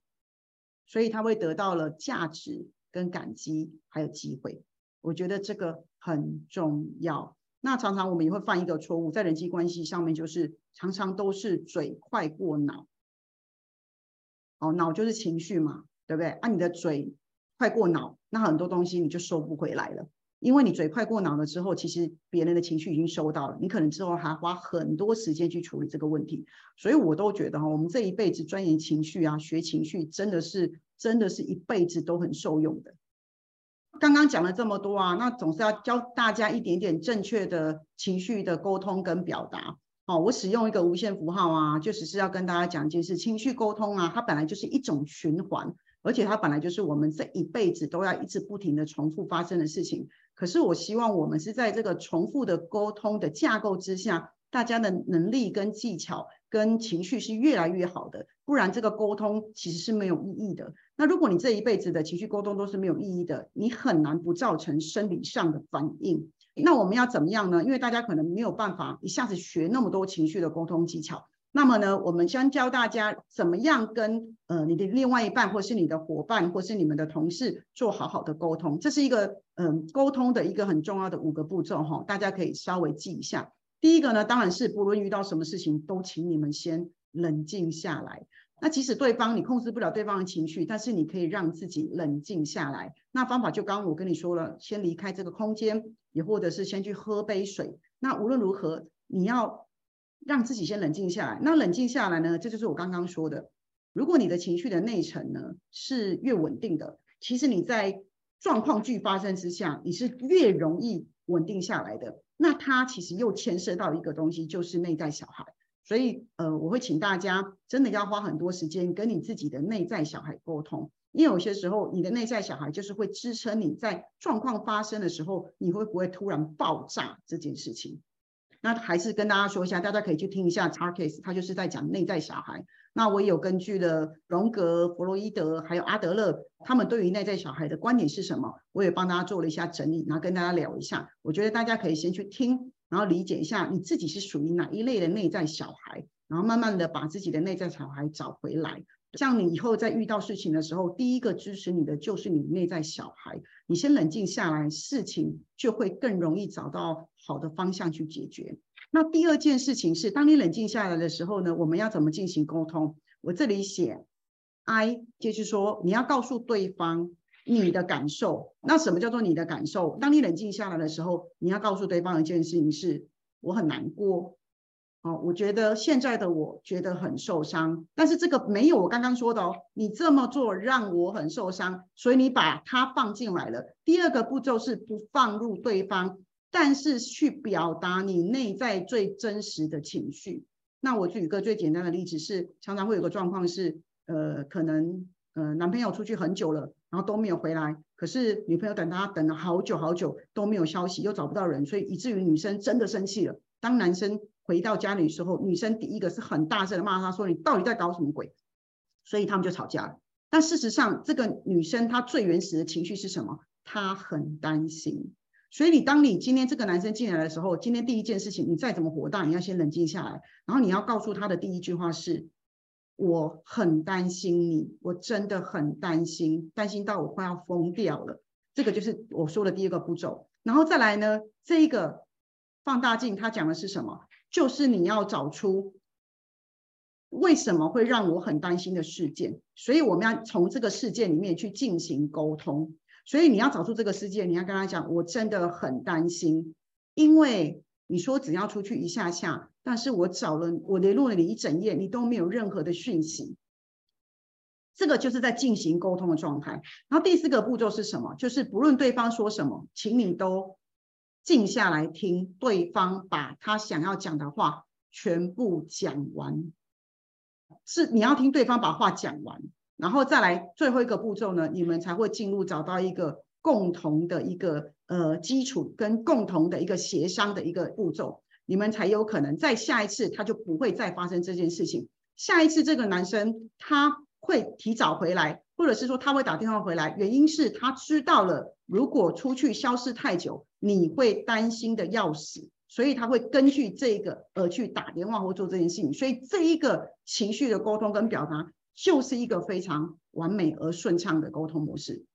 所以他会得到了价值跟感激，还有机会。我觉得这个很重要。那常常我们也会犯一个错误，在人际关系上面，就是常常都是嘴快过脑。哦，脑就是情绪嘛，对不对？啊，你的嘴快过脑，那很多东西你就收不回来了。因为你嘴快过脑了之后，其实别人的情绪已经收到了，你可能之后还花很多时间去处理这个问题。所以我都觉得哈，我们这一辈子钻研情绪啊，学情绪，真的是真的是一辈子都很受用的。刚刚讲了这么多啊，那总是要教大家一点点正确的情绪的沟通跟表达。哦，我使用一个无限符号啊，就只是要跟大家讲一件事：情绪沟通啊，它本来就是一种循环，而且它本来就是我们这一辈子都要一直不停的重复发生的事情。可是我希望我们是在这个重复的沟通的架构之下，大家的能力跟技巧跟情绪是越来越好的，不然这个沟通其实是没有意义的。那如果你这一辈子的情绪沟通都是没有意义的，你很难不造成生理上的反应。那我们要怎么样呢？因为大家可能没有办法一下子学那么多情绪的沟通技巧。那么呢，我们将教大家怎么样跟呃你的另外一半，或是你的伙伴，或是你们的同事做好好的沟通。这是一个嗯沟通的一个很重要的五个步骤哈，大家可以稍微记一下。第一个呢，当然是不论遇到什么事情，都请你们先冷静下来。那即使对方你控制不了对方的情绪，但是你可以让自己冷静下来。那方法就刚刚我跟你说了，先离开这个空间，也或者是先去喝杯水。那无论如何，你要让自己先冷静下来。那冷静下来呢，这就是我刚刚说的。如果你的情绪的内层呢是越稳定的，其实你在状况剧发生之下，你是越容易稳定下来的。那它其实又牵涉到一个东西，就是内在小孩。所以，呃，我会请大家真的要花很多时间跟你自己的内在小孩沟通，因为有些时候你的内在小孩就是会支撑你在状况发生的时候，你会不会突然爆炸这件事情。那还是跟大家说一下，大家可以去听一下 Tarkes，他就是在讲内在小孩。那我也有根据了荣格、弗洛伊德还有阿德勒，他们对于内在小孩的观点是什么，我也帮大家做了一下整理，然后跟大家聊一下。我觉得大家可以先去听。然后理解一下你自己是属于哪一类的内在小孩，然后慢慢的把自己的内在小孩找回来。像你以后在遇到事情的时候，第一个支持你的就是你内在小孩。你先冷静下来，事情就会更容易找到好的方向去解决。那第二件事情是，当你冷静下来的时候呢，我们要怎么进行沟通？我这里写，I 就是说你要告诉对方。你的感受，那什么叫做你的感受？当你冷静下来的时候，你要告诉对方一件事情是：我很难过，哦，我觉得现在的我觉得很受伤，但是这个没有我刚刚说的哦，你这么做让我很受伤，所以你把它放进来了。第二个步骤是不放入对方，但是去表达你内在最真实的情绪。那我举一个最简单的例子是，常常会有个状况是，呃，可能呃男朋友出去很久了。然后都没有回来，可是女朋友等他等了好久好久都没有消息，又找不到人，所以以至于女生真的生气了。当男生回到家里的时候，女生第一个是很大声的骂他说：“你到底在搞什么鬼？”所以他们就吵架了。但事实上，这个女生她最原始的情绪是什么？她很担心，所以你当你今天这个男生进来的时候，今天第一件事情，你再怎么火大，你要先冷静下来，然后你要告诉他的第一句话是：我很担心你，我真的很担心，担心到我快要疯掉了。这个就是我说的第一个步骤。然后再来呢，这一个放大镜它讲的是什么？就是你要找出为什么会让我很担心的事件，所以我们要从这个事件里面去进行沟通。所以你要找出这个事件，你要跟他讲，我真的很担心，因为你说只要出去一下下，但是我找了，我联络了你一整夜，你都没有任何的讯息，这个就是在进行沟通的状态。然后第四个步骤是什么？就是不论对方说什么，请你都静下来听对方把他想要讲的话全部讲完，是你要听对方把话讲完。然后再来最后一个步骤呢，你们才会进入找到一个共同的一个呃基础跟共同的一个协商的一个步骤，你们才有可能在下一次他就不会再发生这件事情。下一次这个男生他会提早回来，或者是说他会打电话回来，原因是他知道了如果出去消失太久，你会担心的要死，所以他会根据这个而去打电话或做这件事情。所以这一个情绪的沟通跟表达。就是一个非常完美而顺畅的沟通模式，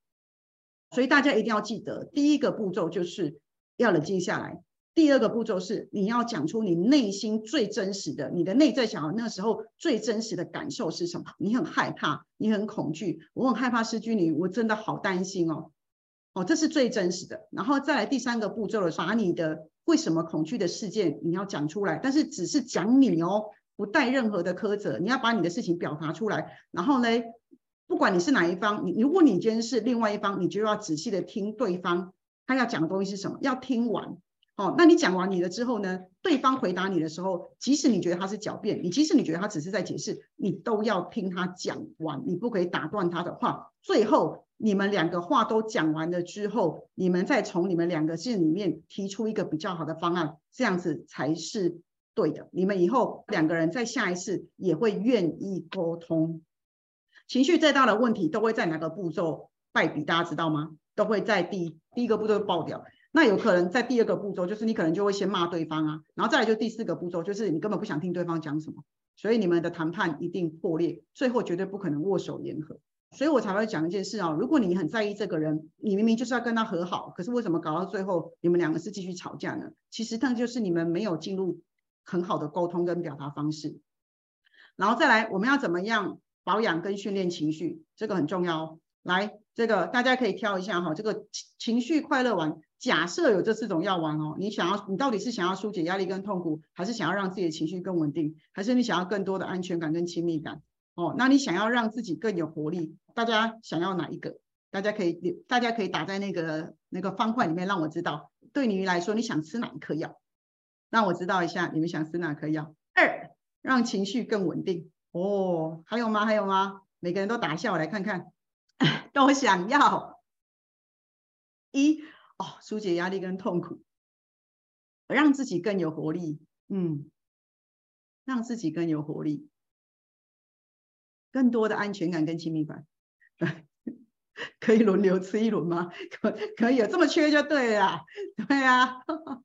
所以大家一定要记得，第一个步骤就是要冷静下来，第二个步骤是你要讲出你内心最真实的，你的内在小孩那时候最真实的感受是什么？你很害怕，你很恐惧，我很害怕失去你，我真的好担心哦，哦，这是最真实的。然后再来第三个步骤了，把你的为什么恐惧的事件你要讲出来，但是只是讲你哦。不带任何的苛责，你要把你的事情表达出来。然后呢，不管你是哪一方，你如果你今天是另外一方，你就要仔细的听对方他要讲的东西是什么，要听完。哦，那你讲完你的之后呢，对方回答你的时候，即使你觉得他是狡辩，你即使你觉得他只是在解释，你都要听他讲完，你不可以打断他的话。最后你们两个话都讲完了之后，你们再从你们两个字里面提出一个比较好的方案，这样子才是。对的，你们以后两个人在下一次也会愿意沟通。情绪再大的问题都会在哪个步骤败笔？大家知道吗？都会在第第一个步骤爆掉。那有可能在第二个步骤，就是你可能就会先骂对方啊，然后再来就第四个步骤，就是你根本不想听对方讲什么，所以你们的谈判一定破裂，最后绝对不可能握手言和。所以我才会讲一件事啊，如果你很在意这个人，你明明就是要跟他和好，可是为什么搞到最后你们两个是继续吵架呢？其实那就是你们没有进入。很好的沟通跟表达方式，然后再来，我们要怎么样保养跟训练情绪？这个很重要哦。来，这个大家可以挑一下哈。这个情情绪快乐丸，假设有这四种药丸哦，你想要，你到底是想要疏解压力跟痛苦，还是想要让自己的情绪更稳定，还是你想要更多的安全感跟亲密感？哦，那你想要让自己更有活力，大家想要哪一个？大家可以，大家可以打在那个那个方块里面，让我知道，对你来说，你想吃哪一颗药？让我知道一下，你们想吃哪颗药？二，让情绪更稳定。哦，还有吗？还有吗？每个人都打一下，我来看看。都想要。一，哦，疏解压力跟痛苦，让自己更有活力。嗯，让自己更有活力，更多的安全感跟亲密感。可以轮流吃一轮吗？可可以，这么缺就对了。对啊。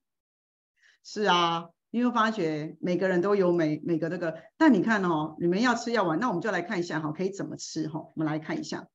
是啊，你会发觉每个人都有每每个那个，但你看哦，你们要吃药丸，那我们就来看一下哈，可以怎么吃哈？我们来看一下，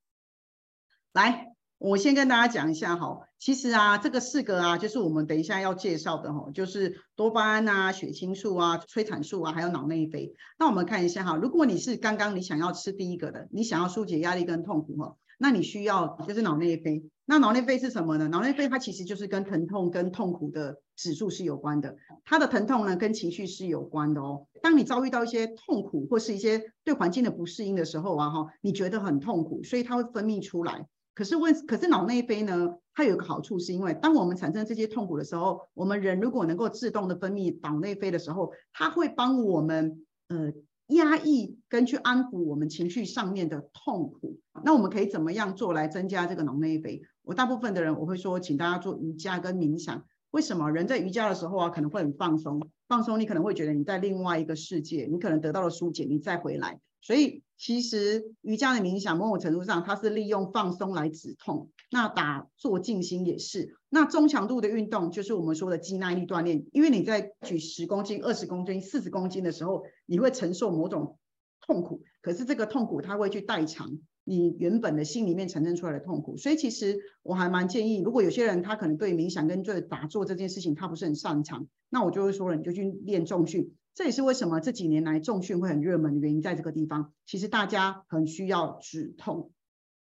来，我先跟大家讲一下哈，其实啊，这个四个啊，就是我们等一下要介绍的哈，就是多巴胺啊、血清素啊、催产素啊，还有脑内啡。那我们看一下哈，如果你是刚刚你想要吃第一个的，你想要疏解压力跟痛苦哈。那你需要就是脑内啡，那脑内啡是什么呢？脑内啡它其实就是跟疼痛跟痛苦的指数是有关的，它的疼痛呢跟情绪是有关的哦。当你遭遇到一些痛苦或是一些对环境的不适应的时候啊，哈，你觉得很痛苦，所以它会分泌出来。可是问，可是脑内啡呢，它有个好处是因为当我们产生这些痛苦的时候，我们人如果能够自动的分泌脑内啡的时候，它会帮我们呃。压抑跟去安抚我们情绪上面的痛苦，那我们可以怎么样做来增加这个脑内啡？我大部分的人我会说，请大家做瑜伽跟冥想。为什么人在瑜伽的时候啊，可能会很放松？放松，你可能会觉得你在另外一个世界，你可能得到了疏解，你再回来。所以其实瑜伽的冥想某种程度上，它是利用放松来止痛。那打坐静心也是。那中强度的运动就是我们说的肌耐力锻炼，因为你在举十公斤、二十公斤、四十公斤的时候，你会承受某种痛苦，可是这个痛苦它会去代偿你原本的心里面产生出来的痛苦。所以其实我还蛮建议，如果有些人他可能对冥想跟对打坐这件事情他不是很擅长，那我就会说了，你就去练重训。这也是为什么这几年来重训会很热门的原因，在这个地方，其实大家很需要止痛，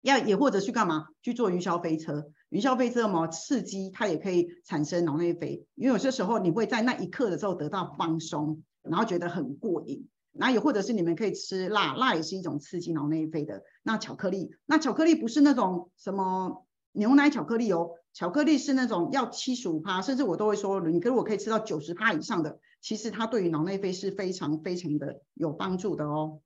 要也或者去干嘛去做云霄飞车，云霄飞车嘛刺激它也可以产生脑内啡，因为有些时候你会在那一刻的时候得到放松，然后觉得很过瘾，那也或者是你们可以吃辣，辣也是一种刺激脑内啡的。那巧克力，那巧克力不是那种什么牛奶巧克力哦，巧克力是那种要七十五趴，甚至我都会说，你如果可以吃到九十趴以上的。其实它对于脑内啡是非常非常的有帮助的哦。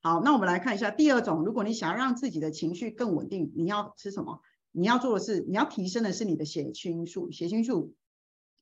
好，那我们来看一下第二种，如果你想要让自己的情绪更稳定，你要吃什么？你要做的是，你要提升的是你的血清素。血清素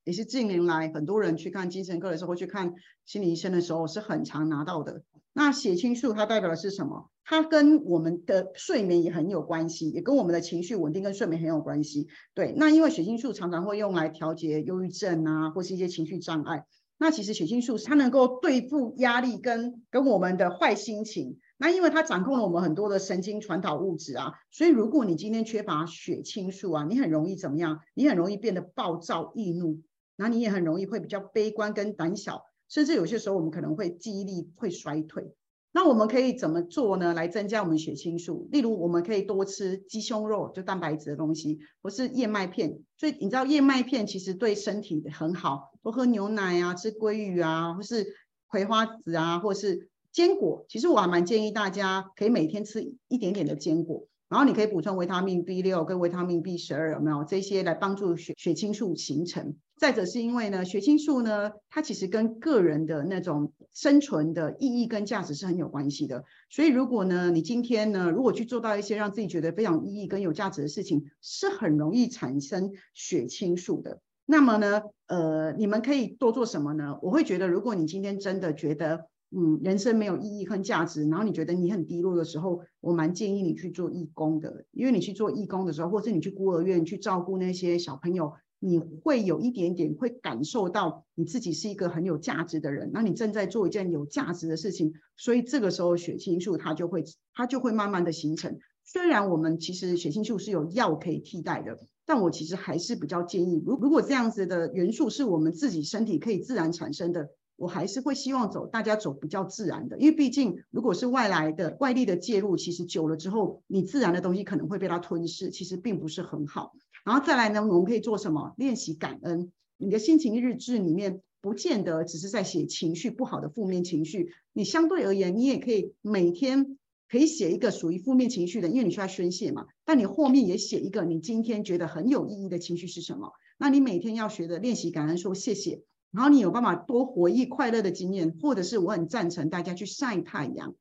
也是近年来很多人去看精神科的时候，去看心理医生的时候是很常拿到的。那血清素它代表的是什么？它跟我们的睡眠也很有关系，也跟我们的情绪稳定跟睡眠很有关系。对，那因为血清素常常会用来调节忧郁症啊，或是一些情绪障碍。那其实血清素它能够对付压力跟跟我们的坏心情。那因为它掌控了我们很多的神经传导物质啊，所以如果你今天缺乏血清素啊，你很容易怎么样？你很容易变得暴躁易怒，那你也很容易会比较悲观跟胆小。甚至有些时候，我们可能会记忆力会衰退。那我们可以怎么做呢？来增加我们血清素？例如，我们可以多吃鸡胸肉，就蛋白质的东西，或是燕麦片。所以你知道燕麦片其实对身体很好，多喝牛奶啊，吃鲑鱼啊，或是葵花籽啊，或是坚果。其实我还蛮建议大家可以每天吃一点点的坚果。然后你可以补充维他命 B 六跟维他命 B 十二，有没有这些来帮助血血清素形成？再者是因为呢，血清素呢，它其实跟个人的那种生存的意义跟价值是很有关系的。所以如果呢，你今天呢，如果去做到一些让自己觉得非常意义跟有价值的事情，是很容易产生血清素的。那么呢，呃，你们可以多做什么呢？我会觉得，如果你今天真的觉得，嗯，人生没有意义和价值，然后你觉得你很低落的时候，我蛮建议你去做义工的，因为你去做义工的时候，或者你去孤儿院去照顾那些小朋友，你会有一点点会感受到你自己是一个很有价值的人，那你正在做一件有价值的事情，所以这个时候血清素它就会它就会慢慢的形成。虽然我们其实血清素是有药可以替代的，但我其实还是比较建议，如如果这样子的元素是我们自己身体可以自然产生的。我还是会希望走大家走比较自然的，因为毕竟如果是外来的外力的介入，其实久了之后，你自然的东西可能会被它吞噬，其实并不是很好。然后再来呢，我们可以做什么？练习感恩。你的心情日志里面，不见得只是在写情绪不好的负面情绪，你相对而言，你也可以每天可以写一个属于负面情绪的，因为你需要宣泄嘛。但你后面也写一个你今天觉得很有意义的情绪是什么？那你每天要学的练习感恩，说谢谢。然后你有办法多回忆快乐的经验，或者是我很赞成大家去晒太阳、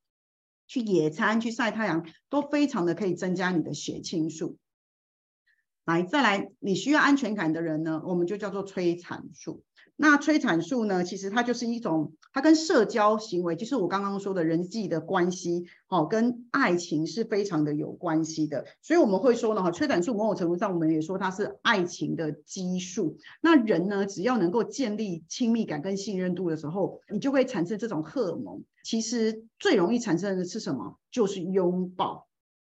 去野餐、去晒太阳，都非常的可以增加你的血清素。来，再来，你需要安全感的人呢，我们就叫做催产素。那催产素呢，其实它就是一种，它跟社交行为，就是我刚刚说的人际的关系，哦，跟爱情是非常的有关系的。所以我们会说呢，哈，催产素某种程度上，我们也说它是爱情的激素。那人呢，只要能够建立亲密感跟信任度的时候，你就会产生这种荷尔蒙。其实最容易产生的是什么？就是拥抱。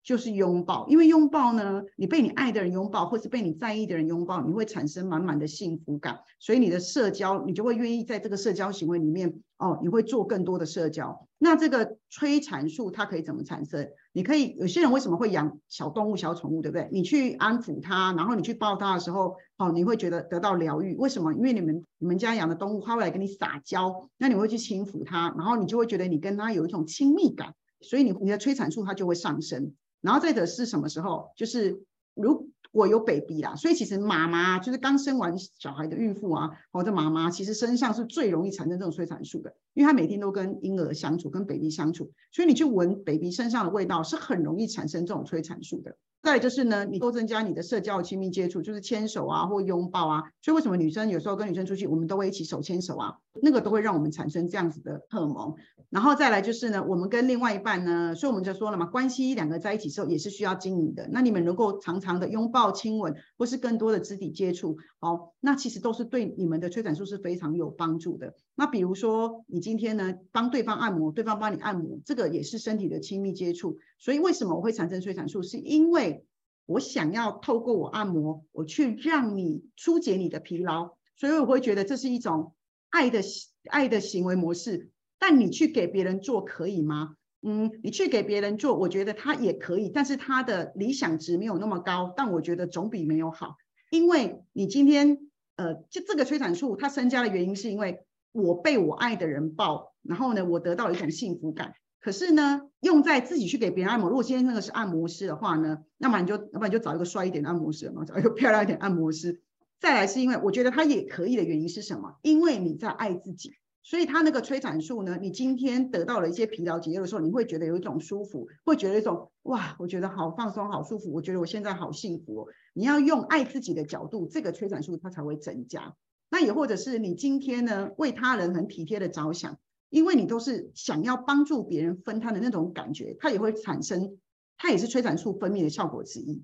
就是拥抱，因为拥抱呢，你被你爱的人拥抱，或是被你在意的人拥抱，你会产生满满的幸福感，所以你的社交，你就会愿意在这个社交行为里面，哦，你会做更多的社交。那这个催产素它可以怎么产生？你可以，有些人为什么会养小动物、小宠物，对不对？你去安抚它，然后你去抱它的时候，哦，你会觉得得到疗愈。为什么？因为你们你们家养的动物，它会来跟你撒娇，那你会去轻抚它，然后你就会觉得你跟它有一种亲密感，所以你你的催产素它就会上升。然后再者是什么时候？就是如果有 baby 啦，所以其实妈妈就是刚生完小孩的孕妇啊，或者妈妈其实身上是最容易产生这种催产素的，因为她每天都跟婴儿相处，跟 baby 相处，所以你去闻 baby 身上的味道是很容易产生这种催产素的。再就是呢，你多增加你的社交亲密接触，就是牵手啊或拥抱啊。所以为什么女生有时候跟女生出去，我们都会一起手牵手啊？那个都会让我们产生这样子的荷尔蒙。然后再来就是呢，我们跟另外一半呢，所以我们就说了嘛，关系两个在一起时候也是需要经营的。那你们能够常常的拥抱、亲吻，或是更多的肢体接触，好，那其实都是对你们的催产素是非常有帮助的。那比如说你今天呢帮对方按摩，对方帮你按摩，这个也是身体的亲密接触。所以为什么我会产生催产素？是因为我想要透过我按摩，我去让你疏解你的疲劳，所以我会觉得这是一种爱的爱的行为模式。但你去给别人做可以吗？嗯，你去给别人做，我觉得他也可以，但是他的理想值没有那么高。但我觉得总比没有好，因为你今天呃，就这个催产素它增加的原因，是因为我被我爱的人抱，然后呢，我得到一种幸福感。可是呢，用在自己去给别人按摩。如果今天那个是按摩师的话呢，那么你就，要不然就找一个帅一点的按摩师嘛，找一个漂亮一点按摩师。再来是因为我觉得他也可以的原因是什么？因为你在爱自己，所以他那个催产素呢，你今天得到了一些疲劳解忧的时候，你会觉得有一种舒服，会觉得一种哇，我觉得好放松、好舒服，我觉得我现在好幸福哦。你要用爱自己的角度，这个催产素它才会增加。那也或者是你今天呢，为他人很体贴的着想。因为你都是想要帮助别人分摊的那种感觉，它也会产生，它也是催产素分泌的效果之一。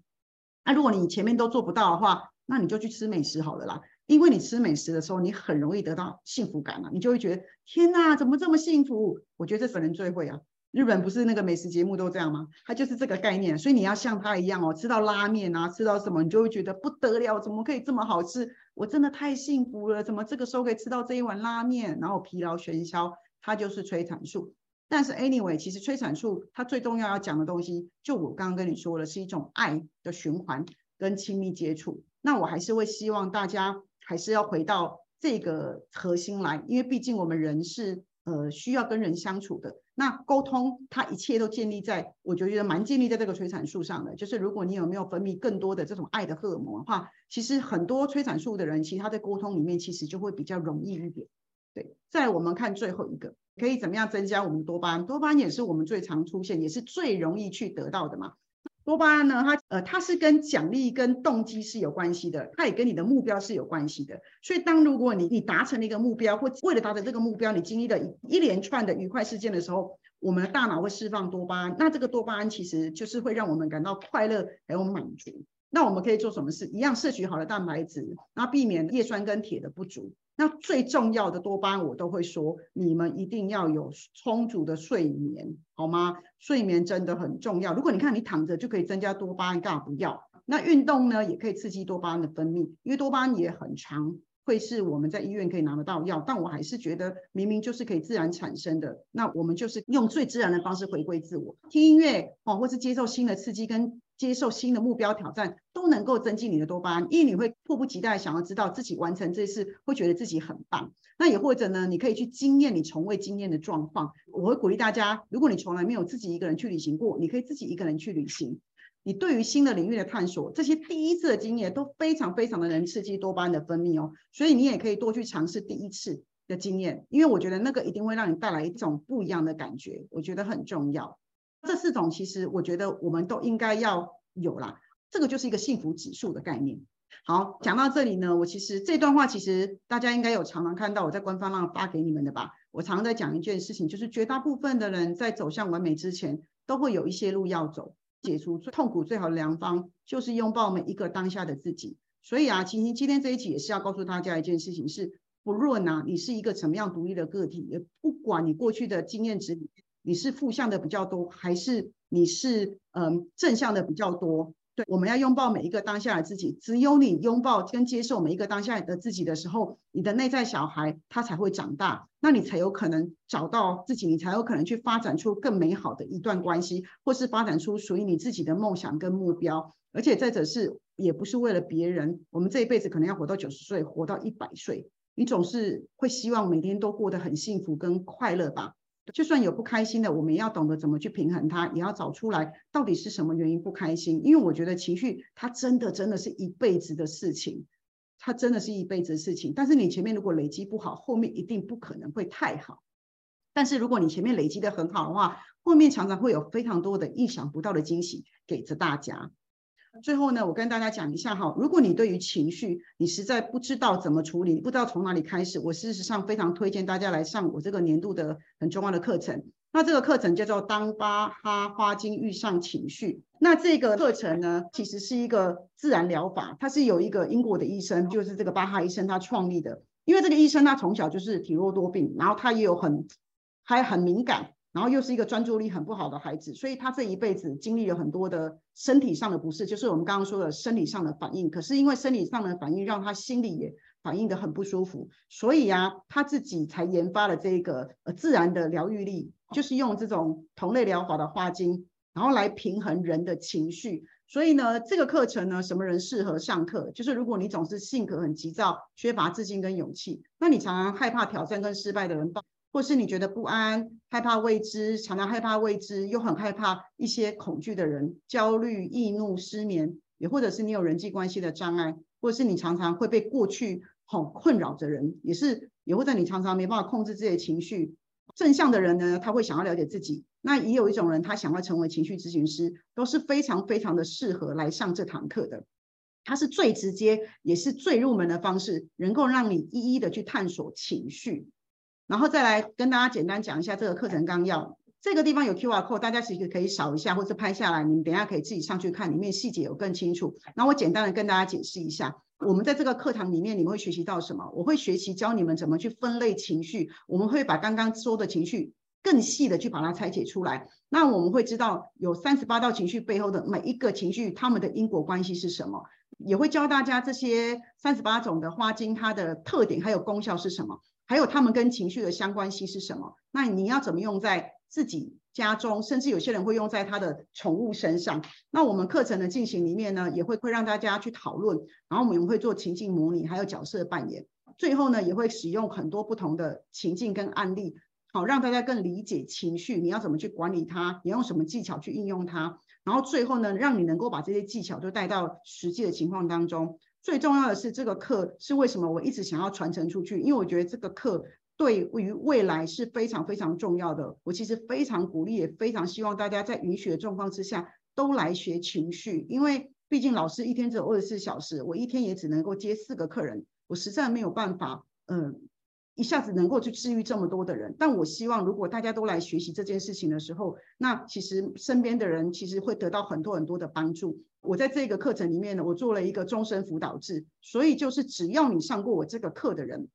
那如果你前面都做不到的话，那你就去吃美食好了啦。因为你吃美食的时候，你很容易得到幸福感嘛，你就会觉得天哪，怎么这么幸福？我觉得这本人最会啊。日本不是那个美食节目都这样吗？它就是这个概念。所以你要像他一样哦，吃到拉面啊，吃到什么，你就会觉得不得了，怎么可以这么好吃？我真的太幸福了，怎么这个时候可以吃到这一碗拉面，然后疲劳喧嚣。它就是催产素，但是 anyway，其实催产素它最重要要讲的东西，就我刚刚跟你说的，是一种爱的循环跟亲密接触。那我还是会希望大家还是要回到这个核心来，因为毕竟我们人是呃需要跟人相处的。那沟通它一切都建立在，我觉得蛮建立在这个催产素上的。就是如果你有没有分泌更多的这种爱的荷尔蒙的话，其实很多催产素的人，其实他在沟通里面其实就会比较容易一点。对，在我们看最后一个，可以怎么样增加我们多巴胺？多巴胺也是我们最常出现，也是最容易去得到的嘛。多巴胺呢，它呃，它是跟奖励跟动机是有关系的，它也跟你的目标是有关系的。所以，当如果你你达成了一个目标，或为了达成这个目标，你经历了一一连串的愉快事件的时候，我们的大脑会释放多巴胺。那这个多巴胺其实就是会让我们感到快乐还有满足。那我们可以做什么事？一样摄取好的蛋白质，然后避免叶酸跟铁的不足。那最重要的多巴胺，我都会说，你们一定要有充足的睡眠，好吗？睡眠真的很重要。如果你看你躺着就可以增加多巴胺，干嘛不要？那运动呢，也可以刺激多巴胺的分泌，因为多巴胺也很长，会是我们在医院可以拿得到药。但我还是觉得，明明就是可以自然产生的，那我们就是用最自然的方式回归自我，听音乐哦，或是接受新的刺激跟。接受新的目标挑战都能够增进你的多巴胺，因为你会迫不及待想要知道自己完成这事，会觉得自己很棒。那也或者呢，你可以去经验你从未经验的状况。我会鼓励大家，如果你从来没有自己一个人去旅行过，你可以自己一个人去旅行。你对于新的领域的探索，这些第一次的经验都非常非常的能刺激多巴胺的分泌哦。所以你也可以多去尝试第一次的经验，因为我觉得那个一定会让你带来一种不一样的感觉，我觉得很重要。这四种其实我觉得我们都应该要有啦，这个就是一个幸福指数的概念。好，讲到这里呢，我其实这段话其实大家应该有常常看到我在官方上发给你们的吧。我常常在讲一件事情，就是绝大部分的人在走向完美之前，都会有一些路要走。解除痛苦最好的良方就是拥抱每一个当下的自己。所以啊，其实今天这一集也是要告诉大家一件事情：是不论啊你是一个什么样独立的个体，也不管你过去的经验值。你是负向的比较多，还是你是嗯正向的比较多？我们要拥抱每一个当下的自己。只有你拥抱跟接受每一个当下的自己的时候，你的内在小孩他才会长大，那你才有可能找到自己，你才有可能去发展出更美好的一段关系，或是发展出属于你自己的梦想跟目标。而且再者是，也不是为了别人，我们这一辈子可能要活到九十岁，活到一百岁，你总是会希望每天都过得很幸福跟快乐吧。就算有不开心的，我们也要懂得怎么去平衡它，也要找出来到底是什么原因不开心。因为我觉得情绪它真的真的是一辈子的事情，它真的是一辈子的事情。但是你前面如果累积不好，后面一定不可能会太好。但是如果你前面累积的很好的话，后面常常会有非常多的意想不到的惊喜给着大家。最后呢，我跟大家讲一下哈，如果你对于情绪你实在不知道怎么处理，不知道从哪里开始，我事实上非常推荐大家来上我这个年度的很重要的课程。那这个课程叫做《当巴哈花精遇上情绪》。那这个课程呢，其实是一个自然疗法，它是有一个英国的医生，就是这个巴哈医生他创立的。因为这个医生他从小就是体弱多病，然后他也有很还很敏感。然后又是一个专注力很不好的孩子，所以他这一辈子经历了很多的身体上的不适，就是我们刚刚说的生理上的反应。可是因为生理上的反应，让他心里也反应的很不舒服，所以啊，他自己才研发了这个呃自然的疗愈力，就是用这种同类疗法的花精，然后来平衡人的情绪。所以呢，这个课程呢，什么人适合上课？就是如果你总是性格很急躁，缺乏自信跟勇气，那你常常害怕挑战跟失败的人。报或是你觉得不安、害怕未知，常常害怕未知，又很害怕一些恐惧的人，焦虑、易怒、失眠，也或者是你有人际关系的障碍，或者是你常常会被过去很困扰的人，也是，也或者你常常没办法控制自己的情绪。正向的人呢，他会想要了解自己；那也有一种人，他想要成为情绪咨询师，都是非常非常的适合来上这堂课的。它是最直接，也是最入门的方式，能够让你一一的去探索情绪。然后再来跟大家简单讲一下这个课程纲要。这个地方有 Q R code，大家其实可以扫一下或者拍下来，你们等下可以自己上去看，里面细节有更清楚。那我简单的跟大家解释一下，我们在这个课堂里面你们会学习到什么？我会学习教你们怎么去分类情绪，我们会把刚刚说的情绪更细的去把它拆解出来。那我们会知道有三十八道情绪背后的每一个情绪，它们的因果关系是什么？也会教大家这些三十八种的花精它的特点还有功效是什么？还有他们跟情绪的相关性是什么？那你要怎么用在自己家中，甚至有些人会用在他的宠物身上。那我们课程的进行里面呢，也会会让大家去讨论，然后我们会做情境模拟，还有角色扮演。最后呢，也会使用很多不同的情境跟案例，好让大家更理解情绪，你要怎么去管理它，你用什么技巧去应用它。然后最后呢，让你能够把这些技巧就带到实际的情况当中。最重要的是，这个课是为什么我一直想要传承出去？因为我觉得这个课对于未来是非常非常重要的。我其实非常鼓励，也非常希望大家在允许的状况之下都来学情绪。因为毕竟老师一天只有二十四小时，我一天也只能够接四个客人，我实在没有办法，嗯。一下子能够去治愈这么多的人，但我希望如果大家都来学习这件事情的时候，那其实身边的人其实会得到很多很多的帮助。我在这个课程里面呢，我做了一个终身辅导制，所以就是只要你上过我这个课的人，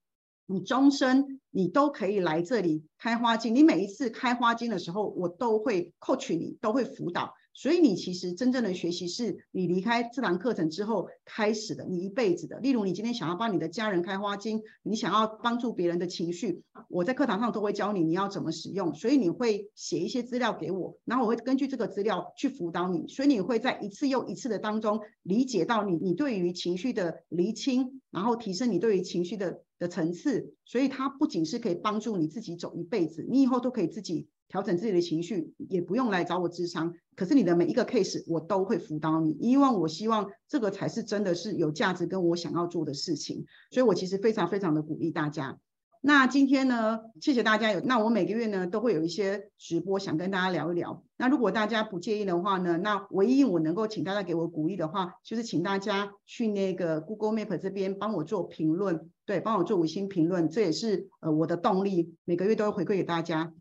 你终身你都可以来这里开花金。你每一次开花金的时候，我都会 coach 你，都会辅导。所以你其实真正的学习是你离开这堂课程之后开始的，你一辈子的。例如你今天想要帮你的家人开花精，你想要帮助别人的情绪，我在课堂上都会教你你要怎么使用。所以你会写一些资料给我，然后我会根据这个资料去辅导你。所以你会在一次又一次的当中理解到你你对于情绪的厘清，然后提升你对于情绪的的层次。所以它不仅是可以帮助你自己走一辈子，你以后都可以自己。调整自己的情绪，也不用来找我智商。可是你的每一个 case，我都会辅导你，因为我希望这个才是真的是有价值，跟我想要做的事情。所以我其实非常非常的鼓励大家。那今天呢，谢谢大家有。那我每个月呢都会有一些直播，想跟大家聊一聊。那如果大家不介意的话呢，那唯一我能够请大家给我鼓励的话，就是请大家去那个 Google Map 这边帮我做评论，对，帮我做五星评论，这也是呃我的动力，每个月都会回馈给大家。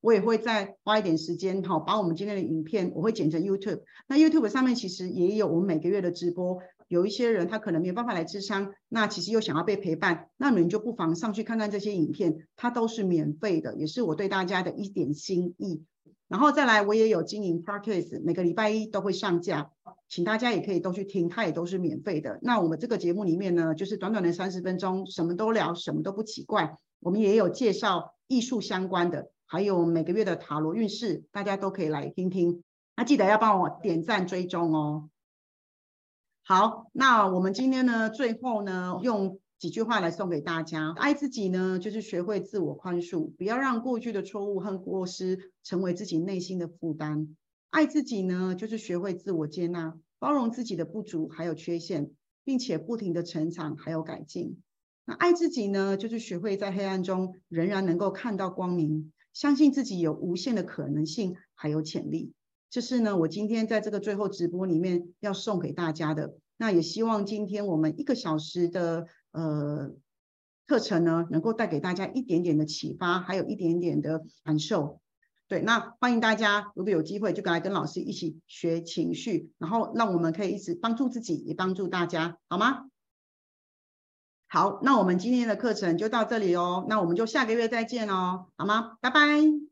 我也会再花一点时间，哈，把我们今天的影片，我会剪成 YouTube。那 YouTube 上面其实也有我们每个月的直播。有一些人他可能没有办法来智商，那其实又想要被陪伴，那你们就不妨上去看看这些影片，它都是免费的，也是我对大家的一点心意。然后再来，我也有经营 Podcast，每个礼拜一都会上架，请大家也可以都去听，它也都是免费的。那我们这个节目里面呢，就是短短的三十分钟，什么都聊，什么都不奇怪。我们也有介绍艺术相关的。还有每个月的塔罗运势，大家都可以来听听。那记得要帮我点赞追踪哦。好，那我们今天呢，最后呢，用几句话来送给大家：爱自己呢，就是学会自我宽恕，不要让过去的错误和过失成为自己内心的负担。爱自己呢，就是学会自我接纳，包容自己的不足还有缺陷，并且不停的成长还有改进。那爱自己呢，就是学会在黑暗中仍然能够看到光明。相信自己有无限的可能性，还有潜力。这是呢我今天在这个最后直播里面要送给大家的。那也希望今天我们一个小时的呃课程呢，能够带给大家一点点的启发，还有一点点的感受。对，那欢迎大家，如果有机会就来跟老师一起学情绪，然后让我们可以一直帮助自己，也帮助大家，好吗？好，那我们今天的课程就到这里哦，那我们就下个月再见哦，好吗？拜拜。